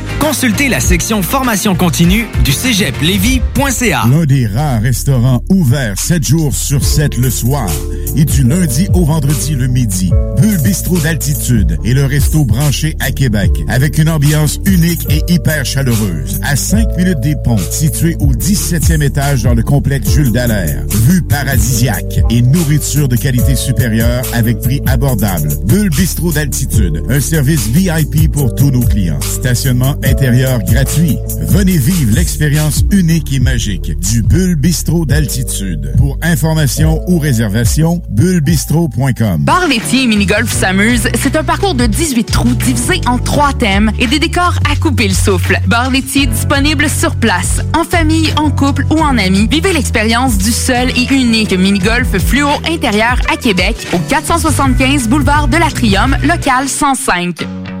Consultez la section formation continue du cégeplevy.ca. L'un des rares restaurants ouverts 7 jours sur 7 le soir et du lundi au vendredi le midi. Bulle Bistrot d'altitude et le resto branché à Québec avec une ambiance unique et hyper chaleureuse. À 5 minutes des ponts, situé au 17e étage dans le complexe Jules Dallaire. Vue paradisiaque et nourriture de qualité supérieure avec prix abordable. Bulle Bistrot d'altitude, un service VIP pour tous nos clients. Stationnement intérieur gratuit. Venez vivre l'expérience unique et magique du Bulle Bistrot d'altitude. Pour information ou réservation, bullebistro.com. Bar laitier et mini-golf s'amuse, c'est un parcours de 18 trous divisé en trois thèmes et des décors à couper le souffle. Bar laitier disponible sur place, en famille, en couple ou en amis. Vivez l'expérience du seul et unique mini-golf fluo intérieur à Québec au 475 boulevard de l'Atrium, local 105.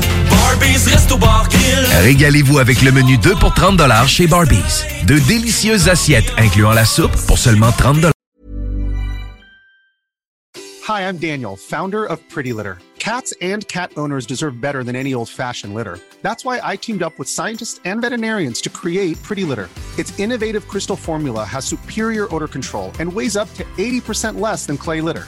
Régalez-vous avec le menu 2 pour 30 chez Barbies. De délicieuses assiettes incluant la soupe pour seulement 30 Hi, I'm Daniel, founder of Pretty Litter. Cats and cat owners deserve better than any old-fashioned litter. That's why I teamed up with scientists and veterinarians to create Pretty Litter. Its innovative crystal formula has superior odor control and weighs up to 80% less than clay litter.